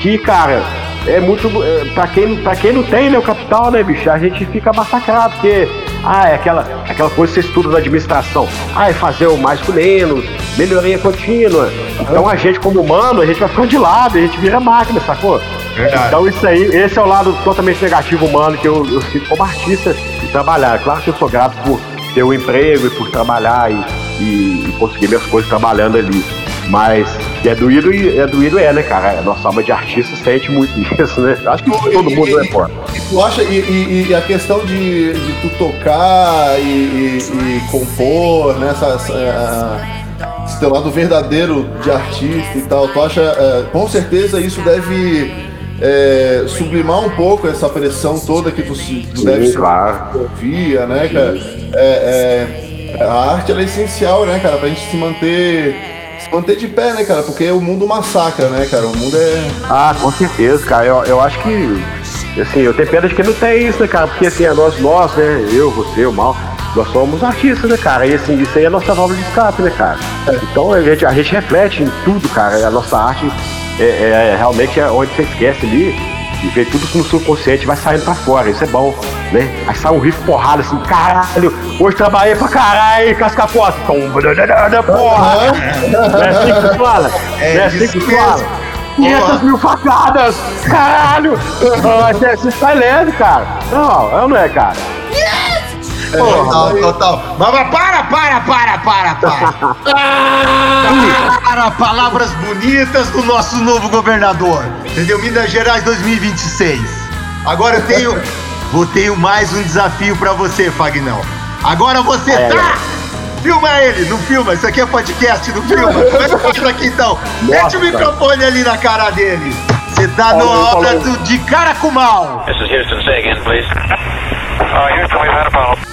F: que, cara, é muito. É, pra, quem, pra quem não tem né, o capital, né, bicho, a gente fica massacrado, porque. Ah, é aquela, aquela coisa que você estuda na administração. Ah, é fazer o mais com menos, melhoria contínua. Então a gente, como humano, a gente vai ficando de lado, a gente vira máquina, sacou?
E: Verdade.
F: Então isso aí, esse é o lado totalmente negativo humano que eu, eu sinto como artista de trabalhar. Claro que eu sou grato por ter um emprego e por trabalhar e, e- e conseguir minhas coisas trabalhando ali. Mas é doído e é doído é, né, cara? A nossa alma de artista sente muito isso, né? Acho que todo mundo é fora.
D: Tu acha, e, e- e a questão de, de tu tocar e, e- e compor, né, essa, essa, ah, esse teu lado verdadeiro de artista e tal, tu acha, eh, com certeza isso deve eh, sublimar um pouco essa pressão toda que tu, tu
F: Sim,
D: deve
F: claro.
D: ouvia, né, cara? É, é, a arte é essencial, né, cara, pra gente se manter, se manter de pé, né, cara? Porque o mundo massacra, né, cara? O mundo é.
F: Ah, com certeza, cara. Eu, eu acho que, assim, eu tenho pena de que não tem isso, né, cara? Porque, assim, é nós, nós, né? Eu, você, o Mal, nós somos artistas, né, cara? E, assim, isso aí é a nossa válvula de escape, né, cara? Então, a gente, a gente reflete em tudo, cara. A nossa arte é, é realmente é onde você esquece ali e vê tudo no subconsciente, vai saindo pra fora. Isso é bom, né? Aí sai um riff porrada, assim, caralho, hoje trabalhei pra caralho, cascapota. Tom, porra! Não é assim que fala?
E: É
F: é assim que
E: mesmo.
F: fala? 500 mil facadas! Caralho! Você você tá leve, cara. Não, é não é, cara?
E: Total, total. Mas, mas para, para, para, para, para. para, palavras bonitas do nosso novo governador. Entendeu? Minas Gerais 2026. Agora eu tenho, eu tenho mais um desafio pra você, Fagnão. Agora você
F: É,
E: tá. Filma ele, não filma. Isso aqui é podcast, não filma. Como é que faz aqui então? Mete o microfone ali na cara dele. Você tá numa obra do, de cara com mal.
B: This is Houston. Say again, please. Uh, Houston, we've had a problem.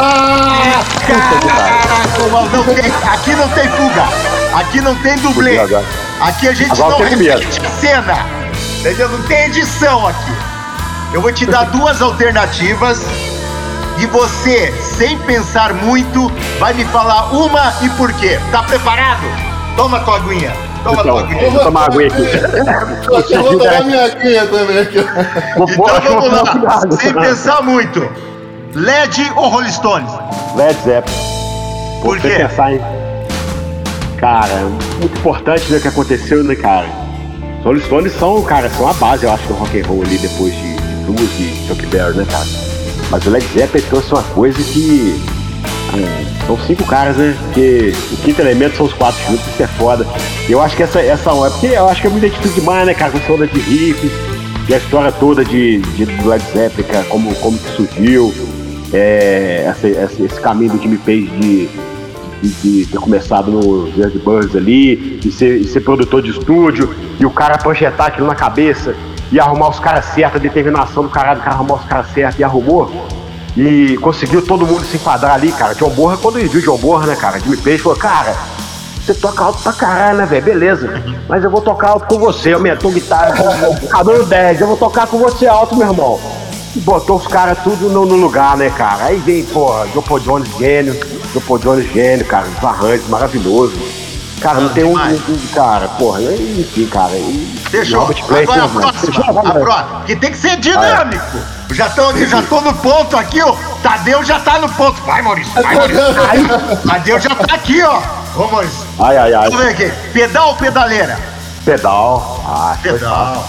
E: Ah, caraca, não tem, aqui não tem fuga. Aqui não tem dublê. Aqui a gente
F: agora
E: não
F: tem medo.
E: repete a cena. Entendeu? Não tem edição aqui. Eu vou te dar duas alternativas e você, sem pensar muito, vai me falar uma e por quê. Tá preparado? Toma tua aguinha. Toma tua
F: Então,
E: aguinha.
F: deixa eu tomar água aqui.
D: Eu vou tomar minha aguinha também.
F: Vou
E: Então vamos
F: vou
E: lá, sem pensar muito. LED ou Rolling Stones?
F: Led Zeppelin.
E: Por
F: Você
E: quê?
F: pensar em. Cara, muito importante ver o que aconteceu, né, cara? Os Rolling Stones são, cara, são a base, eu acho, do rock and roll ali depois de, blues e Chuck Berry, né, cara? Mas o Led Zeppelin trouxe uma coisa que. hum, são cinco caras, né? Porque o quinto elemento são os quatro juntos, isso é foda. E eu acho que essa, essa é porque eu acho que é muita atitude demais, né, cara? Com essa onda de riffs. e a história toda de, de do Led Zeppelin, cara, como, como que surgiu, é, essa- essa- esse caminho do Jimmy Page de, de, de ter começado no Yardbirds ali, e ser, ser produtor de estúdio, e o cara projetar aquilo na cabeça, e arrumar os caras certos, a determinação do caralho, cara arrumar os caras certos, e arrumou. E conseguiu todo mundo se enquadrar ali, cara. John Borra, quando ele viu John Borra, né, cara? Jimmy Page falou, cara, você toca alto pra caralho, né, velho? Beleza. Mas eu vou tocar alto com você, aumentou guitarra, cabelo 10, eu vou tocar com você alto, meu irmão. E botou os caras tudo no, no lugar, né, cara? Aí vem, porra, Paul Jones gênio, Paul Jones gênio, cara, os arranjos maravilhoso. Cara, não tem um, um- Cara, porra, enfim, cara. e-
E: Fechou.
F: Robert
E: Agora a
F: né,
E: próxima.
F: fechou?
E: A próxima. Que tem que ser dinâmico. Já tô, já tô no ponto aqui, ó. Tadeu já tá no ponto. Vai, Maurício. Vai, Maurício. Vai. Tadeu já tá aqui, ó. Ô, Maurício.
F: Ai, ai, ai.
E: Vamos ver aqui. Pedal ou pedaleira?
F: Pedal. Ah,
E: Pedal.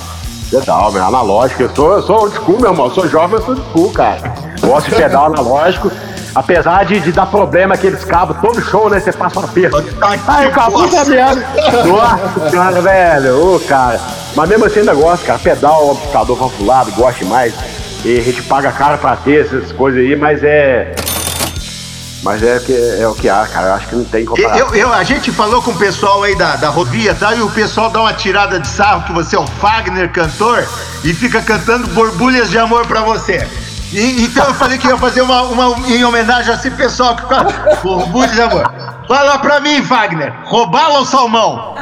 F: Pedal, meu, analógico. Eu sou, eu sou old school, meu irmão. Eu sou jovem, eu sou old school, cara. Gosto de pedal analógico. Apesar de, de dar problema aqueles cabos, todo show, né? Você passa uma perda. Ai, o cabo tá merda. Nossa, cara, velho. Ô, cara. Mas mesmo assim ainda gosto, cara. Pedal, amplificador valvulado, gosto demais. E a gente paga caro pra ter essas coisas aí, mas é. Mas é, que, é o que há, cara. Eu acho que não tem comparação.
E: Eu, eu- a gente falou com o pessoal aí da, da rodovia tá? e o pessoal dá uma tirada de sarro que você é o Fagner cantor e fica cantando borbulhas de amor pra você. E- então eu falei que ia fazer uma, uma em homenagem a esse pessoal que fala borbulhas de amor. Fala pra mim, Fagner, roubá-lo ou salmão?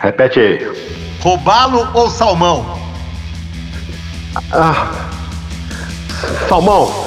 F: Repete aí.
E: Roubá-lo ou salmão?
F: Ah. Salmão.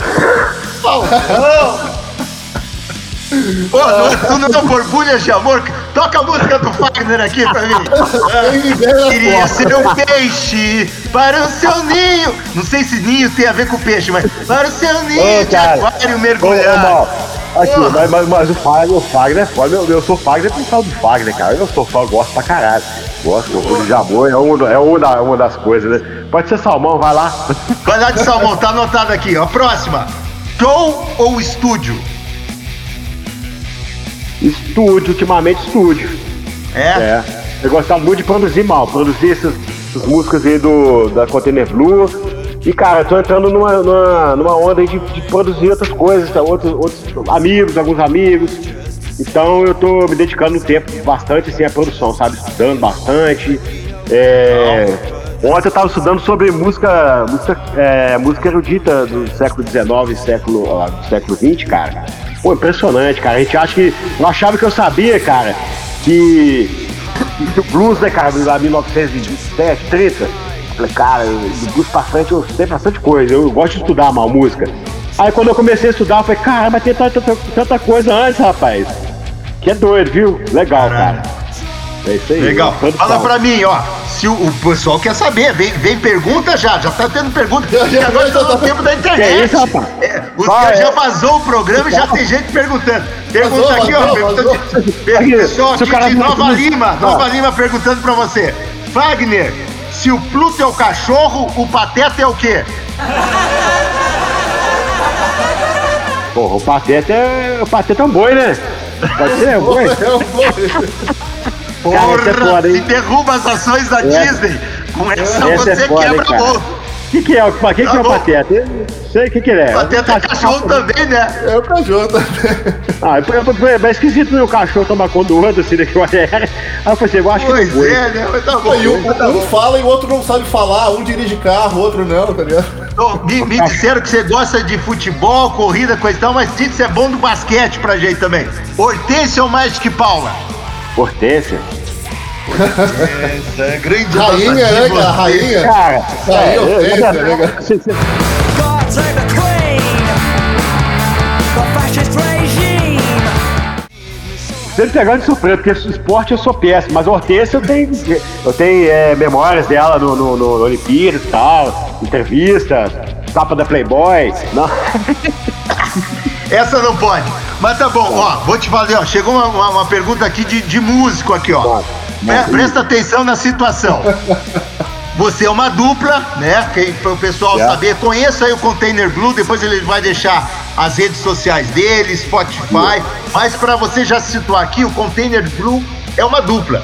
E: Pô, não, tu não é borbulhas de amor? Toca a música do Fagner aqui pra mim. Ah, queria ser um peixe para o seu ninho. Não sei se ninho tem a ver com peixe, mas para o seu ninho
F: Ô,
E: de aquário
F: ô,
E: mergulhar.
F: Aqui, mas, mas, mas o Fagner, o Fagner é foda. Eu, eu sou Fagner por causa do Fagner, cara. Eu sou fã, eu gosto pra caralho. Gosto, gosto de amor, é, uma, é uma, da- uma das coisas, né? Pode ser salmão, vai lá.
E: Vai lá de salmão, tá anotado aqui. Ó, próxima. Show ou estúdio?
F: Estúdio, ultimamente estúdio.
E: É?
F: É. Eu gostava muito de produzir mal, produzir essas, essas músicas aí do, da Container Blue. E cara, eu tô entrando numa, numa, numa onda aí de, de produzir outras coisas, tá? outros, outros amigos, alguns amigos. Então eu tô me dedicando um tempo bastante assim, à produção, sabe? Estudando bastante. É, Ontem eu tava estudando sobre música, música, é, música erudita do século XIX século, ó, século XX, cara. Pô, impressionante, cara. A gente acha que. Eu achava que eu sabia, cara, que. que o blues, né, cara, lá 1927, 30. Falei, cara, do blues pra frente eu sei bastante coisa. Eu gosto de estudar mal música. Aí quando eu comecei a estudar, eu falei, cara, mas tem tanta, tanta- coisa antes, rapaz. Que é doido, viu? Legal, cara. É isso aí.
E: Legal. Fala pra mim, ó. Se o, o pessoal quer saber, vem, vem pergunta já, já tá tendo pergunta. Porque agora tá no tempo da internet.
F: Que isso, rapaz?
E: É, os caras já
F: é.
E: vazou o programa e já tem gente perguntando. Pergunta
D: Vazou,
E: aqui, ó.
D: vazou,
E: Pergunta
D: vazou.
E: de, pessoal
F: o
E: aqui de Nova
F: não-
E: Lima. Nova Lima perguntando pra você. Wagner, se o Pluto é o cachorro, o Pateta é o quê?
F: Porra, o Pateta é. O Pateta é um boi, né? Pode ser, é um boi?
D: É um boi.
F: Cara, essa é
E: Porra,
F: foda,
E: se derruba as ações da Disney. Com essa,
F: Essa é
E: você
F: foda, hein,
E: quebra o
F: cara? O que, que é? O que, que,
E: Tá
F: é o. Pateta? Eu sei o que, que ele é.
E: Pateta é cachorro também, né?
D: É o cachorro também.
F: Ah, foi esquisito né, o cachorro tomar conta do outro, assim, daqui Aí eu falei assim, eu acho que
E: Pois
F: não foi.
E: é, né? Mas tá bom.
D: E um,
E: tá
D: um
E: bom.
D: fala e o outro não sabe falar. Um dirige carro, o outro não, tá ligado?
E: Me, me disseram que você gosta de futebol, corrida, coisa e tal, mas diz que você é bom do basquete pra gente também. Hortência ou Magic Paula?
F: Hortência?
E: Essa é grande
D: Rainha, né, cara? Rainha.
F: Cara,
D: Rainha
F: é,
D: Hortência, né, cara?
F: cê- cê- Você me pegando de surpresa, porque esporte eu sou péssimo, mas Hortência eu tenho, eu tenho é, memórias dela no, no, no Olimpíadas e tal, entrevista, capa da Playboy. Não.
E: Essa não pode. Mas tá bom, ó, vou te fazer, ó. Chegou uma, uma- uma pergunta aqui de, de músico aqui, ó. Pre- presta atenção na situação. Você é uma dupla, né? Quem para o pessoal
F: É.
E: saber, conheça aí o Container Blue, depois ele vai deixar as redes sociais dele, Spotify. Mas para você já se situar aqui, o Container Blue é uma dupla.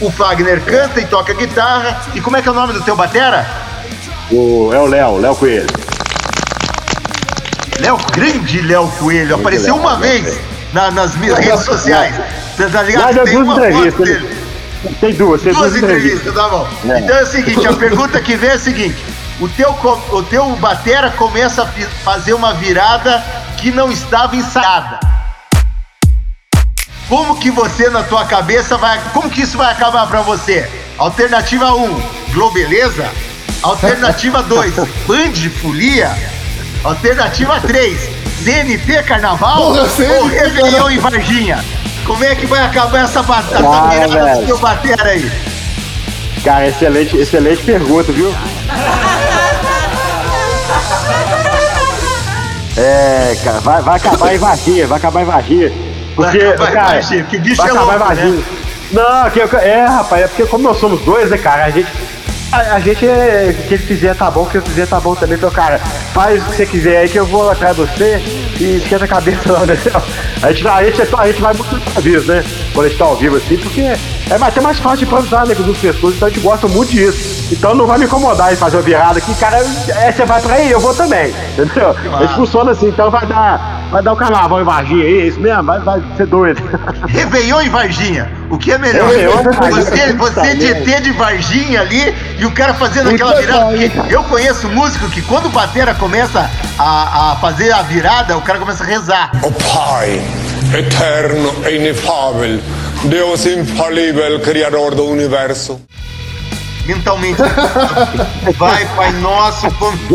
E: O Fagner canta e toca guitarra. E como é que é o nome do teu batera?
F: O, é o Léo, Léo Coelho.
E: Léo, grande Léo Coelho. Apareceu
F: Léo,
E: uma
F: Léo
E: vez na- nas minhas redes sociais. Você tá ligado?
F: Mas
E: Tem
F: duas
E: uma foto
F: entrevistas.
E: dele.
F: Tem duas, tem
E: Duas
F: duas
E: entrevistas, tá bom.
F: É.
E: Então é o seguinte, a pergunta que vem é a seguinte. O teu, o teu batera começa a fazer uma virada que não estava ensaiada. Como que você, na tua cabeça, vai... Como que isso vai acabar pra você? Alternativa 1, Globeleza. Alternativa 2, Band Folia. Alternativa 3, CNT Carnaval.
D: Porra,
E: ou Réveillon em Varginha. Como é que vai acabar essa, essa
F: Ah,
E: virada do teu batera aí?
F: Cara, excelente, excelente pergunta, viu? É, cara, vai, vai acabar em Varginha, vai acabar em Varginha. Porque,
E: Vai acabar em
F: cara,
E: Varginha, que bicho
F: vai
E: é
F: acabar
E: louco,
F: em Varginha. Não, que, é, rapaz, é porque como nós somos dois, né, cara, a gente. A, a gente é. O que ele fizer tá bom, o que eu fizer tá bom também. Então, cara, faz o que você quiser aí que eu vou atrás de você e esquenta a cabeça não, né? A gente, a gente, a gente vai muito improviso, né? Quando a gente tá ao vivo assim, porque é até mais fácil de improvisar, né? Com duas pessoas, então a gente gosta muito disso. Então não vai me incomodar em fazer uma virada aqui, cara. É, você vai pra aí, eu vou também. Entendeu? A gente funciona assim, então vai dar, vai dar o carnaval em Varginha aí, é isso mesmo? Vai, vai ser doido.
E: Réveillon em Varginha. O que é melhor?
F: Réveillon.
E: Você, você de ET de Varginha ali e o cara fazendo aquela virada. eu conheço músico que quando o batera começa a, a fazer a virada, o cara começa a rezar.
J: O Pai, eterno e inefável, Deus infalível, Criador do Universo.
E: Mentalmente. Vai, Pai Nosso,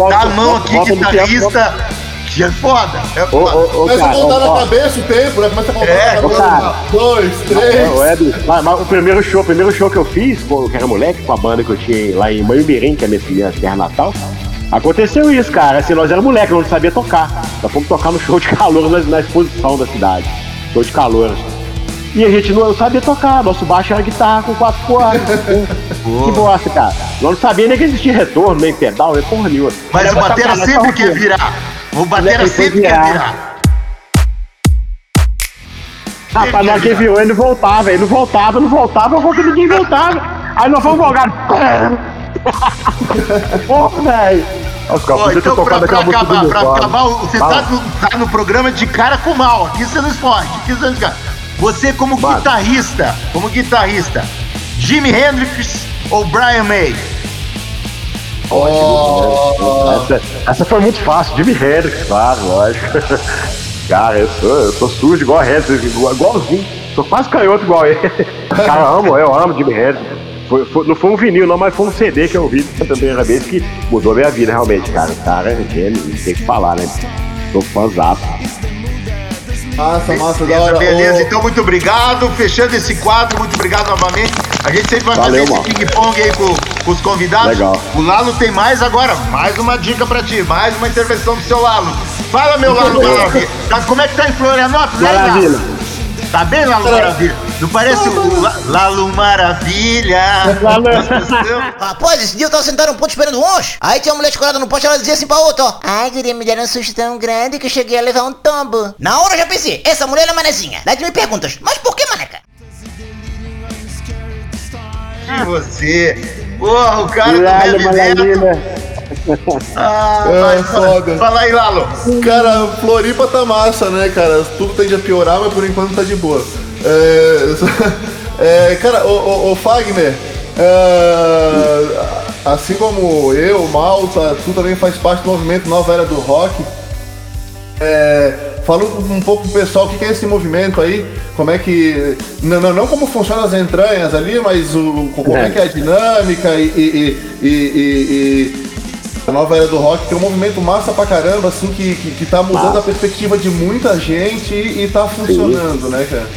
E: dá a mão aqui, guitarrista. Que é foda. É foda.
F: ô, ô,
D: Começa a
F: cara,
D: contar
F: ó,
D: na
F: ó.
D: cabeça o tempo, né? Começa a contar
E: É,
D: na cabeça.
F: cara.
D: Um, dois, três.
F: É, o Ed, mas, mas o primeiro show, o primeiro show que eu fiz, pô, que era moleque, com a banda que eu tinha lá em Manhumirim, que é a minha, minha terra natal, aconteceu isso, cara. Assim, nós éramos moleque, nós não sabia tocar. Nós fomos tocar no show de calor na, na exposição da cidade. Show de calor. E a gente não sabia tocar, nosso baixo era guitarra com quatro cordas. que bosta, cara. Nós não sabia nem que existia retorno, nem pedal, nem porra nenhuma.
E: Mas
F: tocar, nós
E: sempre quer virar. O batera
F: Ele foi
E: sempre quer
F: virar. Rapaz, hora que virou, ele não voltava, ele não voltava, não voltava, eu vou que ninguém voltava. Aí nós fomos volgar. Porra, velho.
E: Ó, então, pra, pra acabar, pra
F: Nirvana.
E: acabar, você tá no, tá no programa de cara com mal. Aqui você não esporte. Aqui você não escapa. Você, como guitarrista, como guitarrista, Jimi Hendrix ou Brian May?
F: Essa, essa foi muito fácil, Jimi Hendrix, claro, lógico. Cara, eu sou, eu sou sujo igual a Hendrix, igual, igualzinho. Sou quase canhoto igual ele. Cara, eu amo, eu amo Jimi Hendrix. Foi, foi- não foi um vinil, não, mas foi um CD que eu vi pela primeira vez que mudou minha vida, realmente, cara. O cara é gênio, não tem o que falar, né? Sou fãzaço.
D: Massa, massa, da
E: Beleza,
D: hora.
E: beleza. Então, muito obrigado. Fechando esse quadro, muito obrigado novamente. A gente sempre vai
F: Valeu,
E: fazer
F: mano.
E: esse ping-pong aí com, com os convidados.
F: Legal.
E: O Lalo tem mais agora. Mais uma dica pra ti. Mais uma intervenção do seu Lalo. Fala, meu Lalo Maravilha. Tá, como é que tá em Florianópolis? Lalo?
F: Maravilha.
E: Tá bem, Lalo Maravilha? Não parece o La- Lalo Maravilha?
K: Rapaz, esse dia eu tava sentado no ponto esperando um ônibus. Aí tinha uma mulher escorada no poste, ela dizia assim pra outra, ó. Ai, queria me deram um susto tão grande que eu cheguei a levar um tombo. Na hora eu já pensei, essa mulher é manezinha. Daí tu me perguntas, mas por que maneca?
E: E você? Porra, o cara do
F: Lalo,
E: Heavy Metal.
F: maravilha.
E: Ah,
D: É,
E: vai, fala,
D: foda.
E: fala aí, Lalo.
D: Cara, Floripa tá massa, né, cara? Tudo tende a piorar, mas por enquanto tá de boa. É, é, cara, o, o, o Fagner, é, assim como eu, Malta, tu também faz parte do movimento Nova Era do Rock. É, fala um, pouco pro pessoal o que é esse movimento aí, como é que. Não, não, não como funcionam as entranhas ali, mas o, como é, que é a dinâmica e, e- e- e- a nova era do rock, que é um movimento massa pra caramba, assim, que, que, que tá mudando a perspectiva de muita gente e, e tá funcionando, né, cara?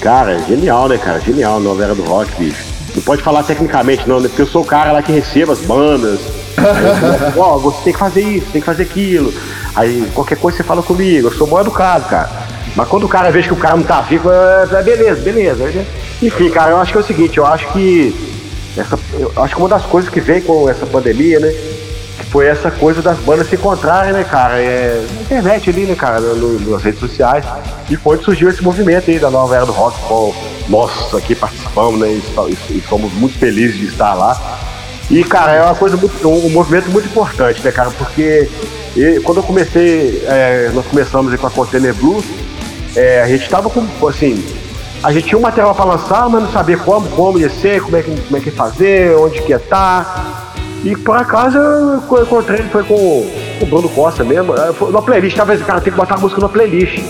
F: Cara, genial, né, cara? Genial, Nova Era do Rock, bicho. Não pode falar tecnicamente, não, né? Porque eu sou o cara lá que receba as bandas. Ó, você tem que fazer isso, tem que fazer aquilo. Aí qualquer coisa você fala comigo, eu sou bom educado, cara. Mas quando o cara vê que o cara não tá vivo, é, é beleza, beleza. Né? Enfim, cara, eu acho que é o seguinte, eu acho que. Essa, eu acho que uma das coisas que vem com essa pandemia, né? Que foi essa coisa das bandas se encontrarem, né, cara? É, na internet ali, né, cara? No, nas redes sociais. E foi onde surgiu esse movimento aí da nova era do rock, com nossos aqui participamos, né? E, e- somos muito felizes de estar lá. E, cara, é uma coisa muito, um movimento muito importante, né, cara? Porque e, quando eu comecei, é, nós começamos com a Container Blue, é, a gente tava com, assim, a gente tinha um material para lançar, mas não sabia como, como ia ser, como é que, como é que ia fazer, onde que ia estar. E por acaso eu co- encontrei, foi com o Bruno Costa mesmo, na playlist, talvez cara tem que botar a música na playlist.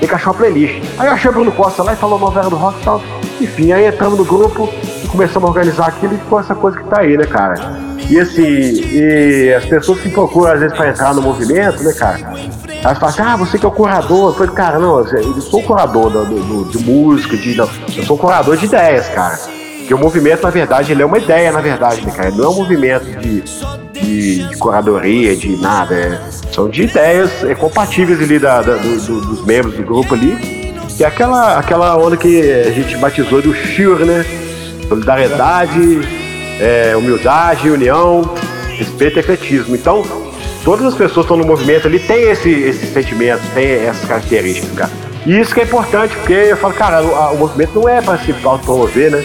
F: Tem que achar uma playlist. Aí eu achei o Bruno Costa lá e falou novela do rock e tal. Enfim, aí entramos no grupo começamos a organizar aquilo e ficou essa coisa que tá aí, né, cara? E assim, e as pessoas que procuram às vezes pra entrar no movimento, né, cara? Elas falam assim, ah, você que é o curador. Eu falei, cara, não, eu sou curador do, do- de música, de. Não, eu sou curador de ideias, cara. Porque o movimento, na verdade, ele é uma ideia, na verdade, né, cara? Ele não é um movimento de, de, de curadoria, de nada. é- são de ideias é, compatíveis ali da, da- do- do- dos membros do grupo ali. É aquela, aquela onda que a gente batizou do SHIR, né? Solidariedade, é, humildade, união, respeito e ecletismo. Então, todas as pessoas que estão no movimento ali têm esse, esse sentimento, têm essas características, cara. E isso que é importante, porque eu falo, cara, o, a- o movimento não é para se autopromover, né?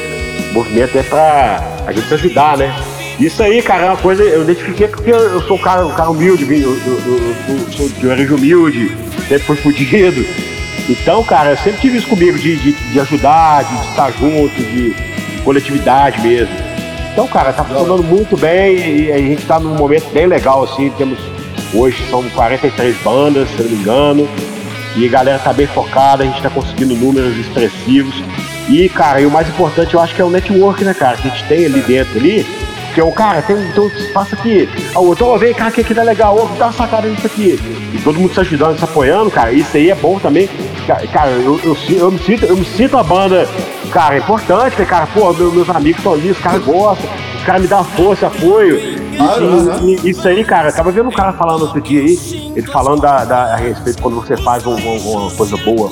F: O movimento é pra a gente ajudar, né? Isso aí, cara, é uma coisa, eu identifiquei porque eu, sou um cara, um cara humilde, eu, eu- eu- eu sou de origem humilde, sempre fui fudido. Então, cara, eu sempre tive isso comigo, de, de, de ajudar, de, estar junto, de coletividade mesmo. Então, cara, tá funcionando muito bem e a gente tá num momento bem legal, assim, temos, hoje são 43 bandas, se eu não me engano, e a galera tá bem focada, a gente tá conseguindo números expressivos. E, cara, e o mais importante eu acho que é o network, né, cara, que a gente tem ali dentro ali. Porque o cara tem, tem um espaço aqui, a outra, ô, vem cá, que aqui tá legal, ô, dá uma sacada nisso aqui. E todo mundo se ajudando, se apoiando, cara, isso aí é bom também. Ca- Cara, eu, eu, eu me sinto, eu me sinto uma banda, cara, importante, né, cara, pô, meu- meus amigos estão ali, os caras gostam, os caras me dão força, apoio. E- e- e isso aí, cara, eu tava vendo um cara falando outro dia aí, ele falando da, da- a respeito quando você faz um- um- uma coisa boa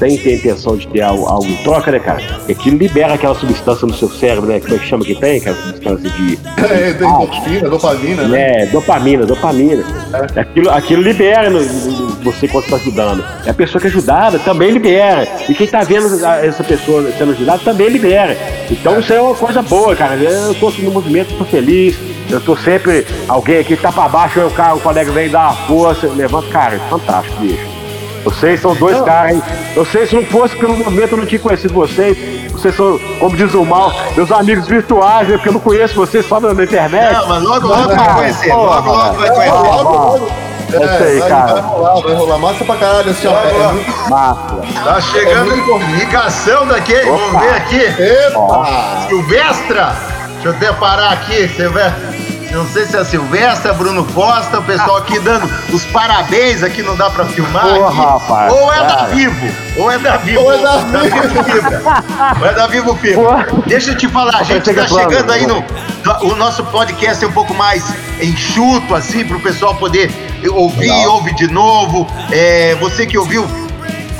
F: sem ter intenção de ter algo, algo em troca, né, cara? Que aquilo libera aquela substância no seu cérebro, né? Como é que chama que tem? Aquela substância de.
D: É, tem dopamina, dopamina, né?
F: É, dopamina, dopamina. Aquilo, aquilo libera no- no- você quando está ajudando. E a pessoa que é ajudada também libera. E quem tá vendo a- essa pessoa sendo ajudada também libera. Então isso é uma coisa boa, cara. Eu tô assim, no movimento, tô feliz. Eu tô sempre. Alguém aqui tá pra baixo, cara, o colega vem dar uma força, levanta. Cara, é fantástico, bicho. Vocês são dois caras, hein? Eu sei, se não fosse pelo momento, eu não tinha conhecido vocês. Vocês são, como diz o mal, meus amigos virtuais, né? Porque eu não conheço vocês só na internet.
E: Não, mas logo, logo vai conhecer, logo, logo vai conhecer.
F: Logo, logo. É isso aí,
D: vai,
F: cara.
D: vai rolar, vai rolar. Massa pra caralho esse
E: Vai
D: é, é.
F: Massa.
E: Tá chegando ligação daqui, vamos ver aqui.
D: Epa!
E: Silvestra! Deixa eu até parar aqui, Silvestra. Não sei se é a Silvestra, Bruno Costa, o pessoal aqui dando os parabéns aqui, não dá pra filmar
F: Porra, rapaz,
E: ou é da
F: cara.
E: Vivo, ou é da Vivo.
D: Ou é da Vivo.
E: Fibra. Ou é da Vivo Fibra.
F: Porra.
E: Deixa eu te falar, a gente tá
F: é
E: chegando aí no. O nosso podcast é um pouco mais enxuto, assim, pro pessoal poder ouvir,
F: Legal.
E: ouvir de novo. É, você que ouviu,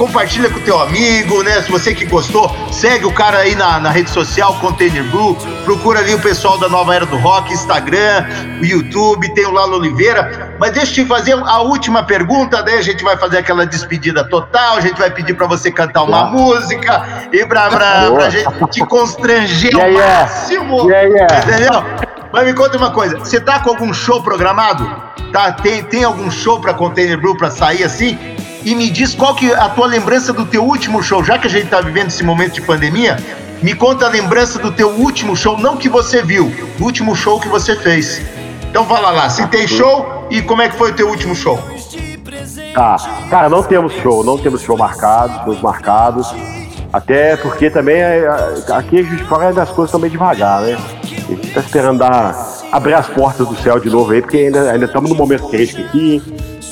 E: compartilha com o teu amigo, né? Se você que gostou, segue o cara aí na, na rede social, Container Blue, procura ali o pessoal da Nova Era do Rock, Instagram, o YouTube, tem o Lalo Oliveira. Mas deixa eu te fazer a última pergunta, daí a gente vai fazer aquela despedida total, a gente vai pedir pra você cantar uma música e pra, pra, pra gente te constranger
F: Yeah,
E: ao
F: yeah.
E: máximo.
F: Yeah, yeah.
E: Entendeu? Mas me conta uma coisa, você tá com algum show programado? Tá, tem, tem algum show pra Container Blue pra sair assim? E me diz qual que é a tua lembrança do teu último show, já que a gente tá vivendo esse momento de pandemia, me conta a lembrança do teu último show, não que você viu, o último show que você fez. Então fala lá, se tem show e como é que foi o teu último show?
F: Tá. Cara, não temos show, não temos show marcado, shows marcados. Até porque também é, é, aqui a gente fora das coisas também devagar, né? A gente tá esperando dar, abrir as portas do céu de novo aí, porque ainda ainda estamos num momento crítico aqui.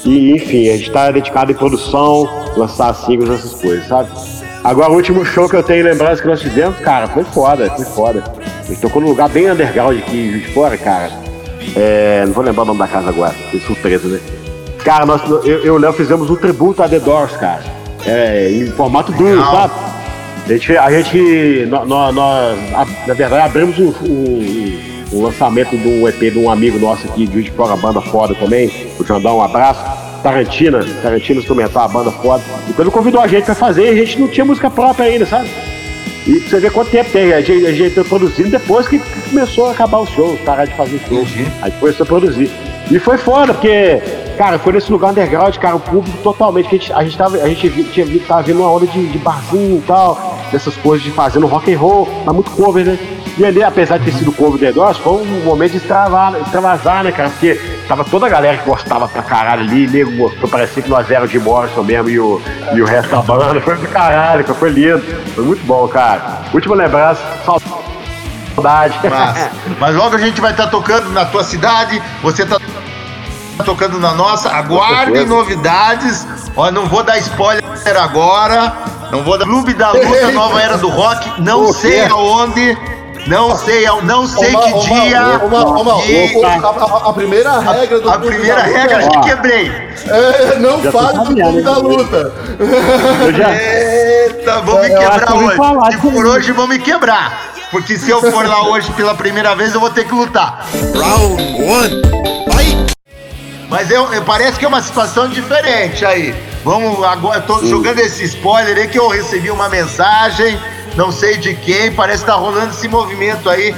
F: E, enfim, a gente tá dedicado em produção, lançar singles, essas coisas, sabe? Agora, o último show que eu tenho lembrança que nós fizemos, cara, foi foda, foi foda. A gente tocou num lugar bem underground aqui de Fora, cara. É, não vou lembrar o nome da casa agora, foi surpresa, né? Cara, nós, eu eu e o Léo fizemos um tributo a The Doors, cara. É, em formato duro, sabe? A gente, a gente nó- nó- nós, na verdade, abrimos um- um lançamento um EP de um amigo nosso aqui, de de Fora, banda foda também. O Jandão, um abraço. Tarantina, Tarantina Instrumental, a banda foda. Então ele convidou a gente pra fazer e a gente não tinha música própria ainda, sabe? E pra você ver quanto tempo tem, a gente, a gente tá produzindo depois que começou a acabar o show, parar de fazer show. Aí começou a produzir. E foi foda, porque, cara, foi nesse lugar underground, cara, o público totalmente, que a gente, a gente tava, a gente tinha, tava vendo uma onda de, de barzinho e tal, dessas coisas de fazendo rock and roll, tá muito cover, né? E ali, apesar de ter sido cover do negócio, foi um momento de extravar, extravasar, né, cara? Porque tava toda a galera que gostava pra caralho ali, nego gostou, parecia que nós éramos de Morrison mesmo e o, e o resto da banda. Foi do caralho, cara, foi lindo. Foi muito bom, cara. Última lembrança, saudade.
E: Mas, mas logo a gente vai estar tocando na tua cidade, você tá tocando na nossa. Aguardem novidades. Ó, não vou dar spoiler agora. Não vou dar Clube da Luta, Nova Era do Rock. Não
D: Por
E: sei
D: quê?
E: aonde. Não sei, ao- não sei
D: Ô,
E: que
D: ô,
E: dia.
D: Mal, ô, Mal, ô, Mal,
E: e-
D: ô, a, a- primeira regra do
E: a
D: Clube
E: primeira
D: da Luta
E: regra
D: é-
E: já quebrei.
D: É, não
F: Já
D: fale do Clube da? Luta.
F: Eu já-
E: Eita, vou me quebrar
F: que
E: hoje.
F: falar
E: Se for
F: disso.
E: hoje, vou me quebrar. Porque se eu for lá hoje pela primeira vez, eu vou ter que lutar.
C: Round one. Fight.
E: Mas eu, eu- parece que é uma situação diferente aí. Vamos agora, tô jogando esse spoiler aí que eu recebi uma mensagem, não sei de quem, parece que tá rolando esse movimento aí.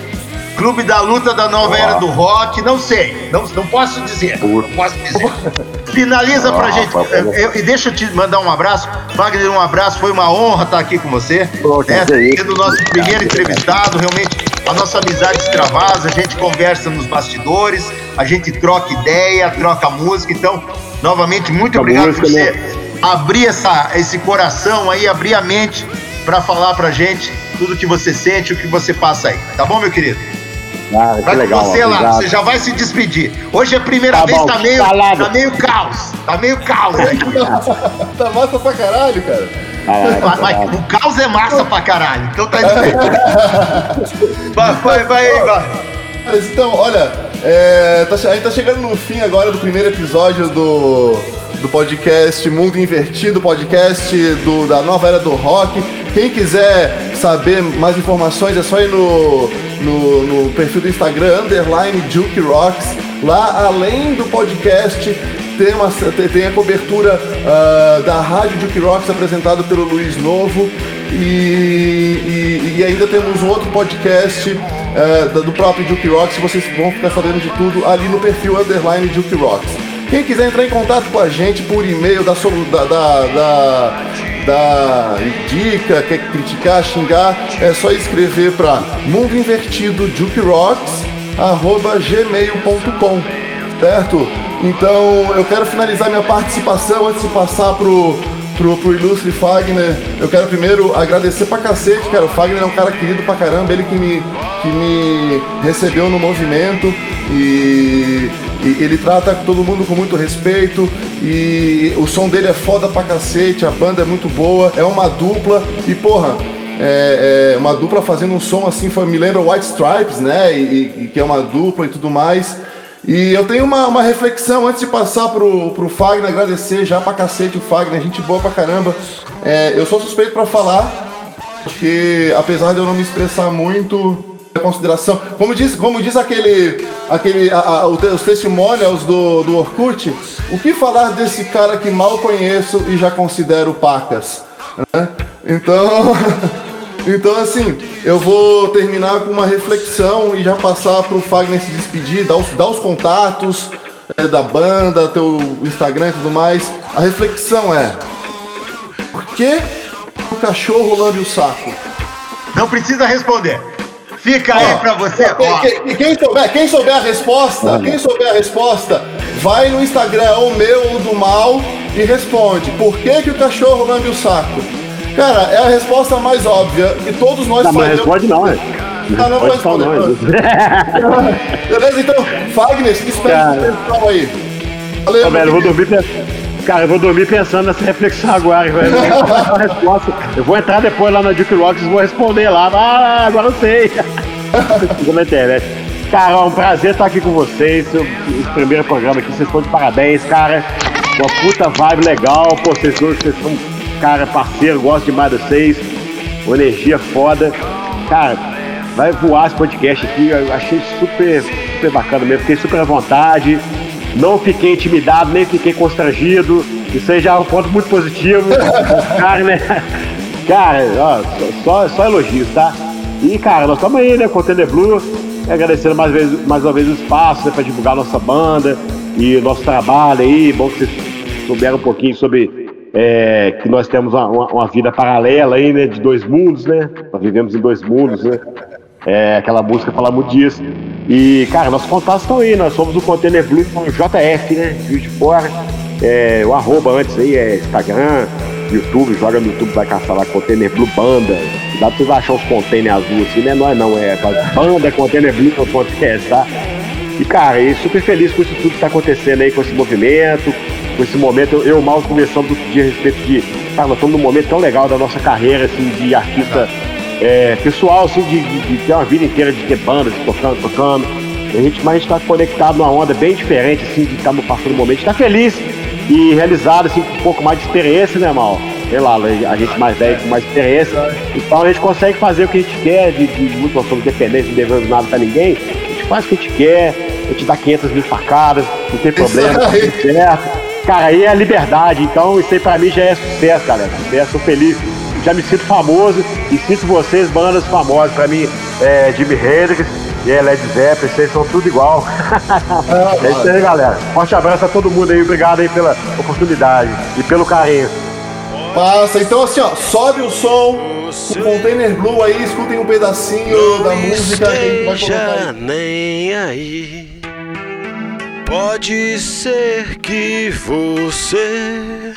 E: Clube da Luta da Nova Era do Rock, não sei, não, não posso dizer, não posso dizer. Finaliza pra gente, eu- eu- e deixa eu te mandar um abraço. Wagner, um abraço, foi uma honra estar aqui com você. Né? Sendo o nosso primeiro entrevistado, realmente a nossa amizade extravasa, a gente conversa nos bastidores, a gente troca ideia, troca música. Então, novamente, muito obrigado por você abrir essa, esse coração aí, abrir a mente para falar pra gente tudo que você sente, o que você passa aí. Tá bom, meu querido?
F: Ah, que
E: Vai
F: legal,
E: com você lá, você já vai se despedir. Hoje é a primeira
F: Tá
E: vez,
F: bom,
E: tá meio, tá meio caos. Tá meio caos aí.
D: Tá massa pra caralho, cara.
E: Mas- mas
F: caralho.
E: o caos é massa pra caralho, então tá indo Vai, vai, vai, vai.
D: Mas então, olha, é, tá a gente tá chegando no fim agora do primeiro episódio do, do podcast Mundo Invertido, podcast do, da nova era do rock. Quem quiser saber mais informações é só ir no, no, no perfil do Instagram, underline Duke Rocks. Lá, além do podcast, tem, uma, tem- a cobertura ah, da Rádio Duke Rocks apresentado pelo Luiz Novo. E, e- e ainda temos um outro podcast da- do próprio Duke Rocks, vocês vão ficar sabendo de tudo ali no perfil underline Duke Rocks. Quem quiser entrar em contato com a gente por e-mail, da, da, da, da, dica, quer criticar, xingar, é só escrever para mundo invertido arroba gmail.com, Então eu quero finalizar minha participação antes de passar pro, pro, pro ilustre Fagner. Eu quero primeiro agradecer pra cacete, cara. O Fagner é um cara querido pra caramba, ele que me, que me recebeu no movimento e, e ele trata todo mundo com muito respeito e o som dele é foda pra cacete, a banda é muito boa, é uma dupla e porra. É, é uma dupla fazendo um som assim, foi, me lembra White Stripes, né? E- e que é uma dupla e tudo mais. E eu tenho uma, uma reflexão antes de passar pro, pro Fagner, agradecer já pra cacete o Fagner, gente boa pra caramba. É, eu sou suspeito pra falar, porque apesar de eu não me expressar muito, é consideração. Como diz, como diz aquele, aquele a- a- os testimonials do, do Orkut, o que falar desse cara que mal conheço e já considero pacas? né? Então. Então, assim, eu vou terminar com uma reflexão e já passar pro Fagner se despedir, dar os, dar os contatos é, da banda, teu Instagram e tudo mais. A reflexão é: por que o cachorro lambe o saco?
E: Não precisa responder. Fica aí pra você.
D: quem- quem- quem, souber, quem souber a resposta, quem souber a resposta, vai no Instagram, ou meu ou do mal, e responde: por que, que o cachorro lambe o saco? Cara, é a resposta mais óbvia que todos nós
F: mas
D: fazemos.
F: responde não, é.
D: Ah, não vou responder.
F: não.
D: Beleza, então, Fagner, se despede
F: Cara.
D: do pessoal aí. Valeu,
F: Ô, velho, vou dormir pensando. Cara, eu vou dormir pensando nessa reflexão agora, velho. Eu vou dar uma resposta. Eu vou entrar depois lá na Duke Rocks e vou responder lá. Ah, agora eu sei. Ficou na internet. Cara, é um prazer estar aqui com vocês. Esse primeiro programa aqui, vocês estão de parabéns, cara. Uma puta vibe legal. Pô, vocês vocês são, cara, parceiro, gosto demais de vocês. Uma energia foda. Cara, vai voar esse podcast aqui. Eu achei super, super bacana mesmo. Fiquei super à vontade. Não fiquei intimidado, nem fiquei constrangido. Isso aí já é um ponto muito positivo. Cara, né? Cara, ó, só, só elogios, tá? E, cara, nós estamos aí, né, com o Blue, agradecendo mais, vez, mais uma vez o espaço né, para divulgar nossa banda e o nosso trabalho aí. Bom que vocês souberam um pouquinho sobre é, que nós temos uma, uma, uma vida paralela aí, né, de dois mundos, né? Nós vivemos em dois mundos, né? É, aquela música fala muito disso. E, cara, nossos contatos estão aí, nós somos o Container Blue com JF, né? Juiz de Fora. É, o arroba antes aí é Instagram, YouTube, joga no YouTube, vai caçar lá Container Blue Banda. Dá pra vocês achar os container azul assim, não é nós não, é banda Container Blue no podcast, tá? E cara, e super feliz com isso tudo que tá acontecendo aí, com esse movimento, com esse momento. Eu, eu mal conversando outro dia a respeito de. Cara, nós estamos num momento tão legal da nossa carreira, assim, de artista é, pessoal, assim, de, de- de ter uma vida inteira de ter bandas, de tocando, tocando. A gente, mas a gente tá conectado numa onda bem diferente, assim, de estar passando um momento. A gente tá feliz e realizado, assim, com um pouco mais de experiência, né, Mal? Sei lá, a gente mais velho, com mais experiência. Então a gente consegue fazer o que a gente quer, de, de muito nós somos independentes, não devemos nada pra ninguém. A gente faz o que a gente quer, a gente dá 500 mil facadas, não tem problema, tá tudo certo. Cara, aí é a liberdade, então isso aí pra mim já é sucesso, galera. Sucesso, tô feliz. Já me sinto famoso e sinto vocês, bandas famosas. Pra mim, é Jimi Hendrix e é Led Zeppelin, vocês são tudo igual. é isso aí, galera. Forte abraço a todo mundo aí, obrigado aí pela oportunidade e pelo carinho.
D: Passa, então assim, ó, sobe o som, o Container Blue aí, escutem um pedacinho da música que a gente vai colocar aí.
L: Esteja nem aí. Pode ser que você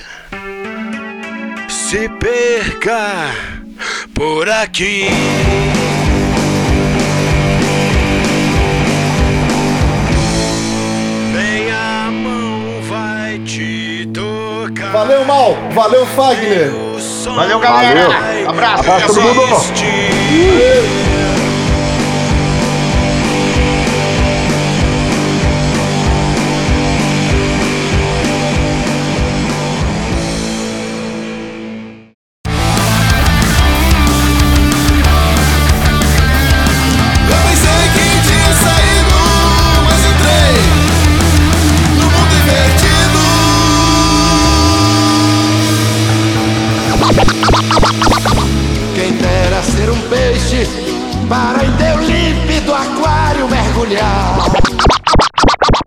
L: se perca por aqui. Nem a mão vai te tocar.
D: Valeu, Mal, valeu, Fagner.
E: Valeu, galera.
F: Valeu.
E: Abraço.
F: Abraço todo mundo.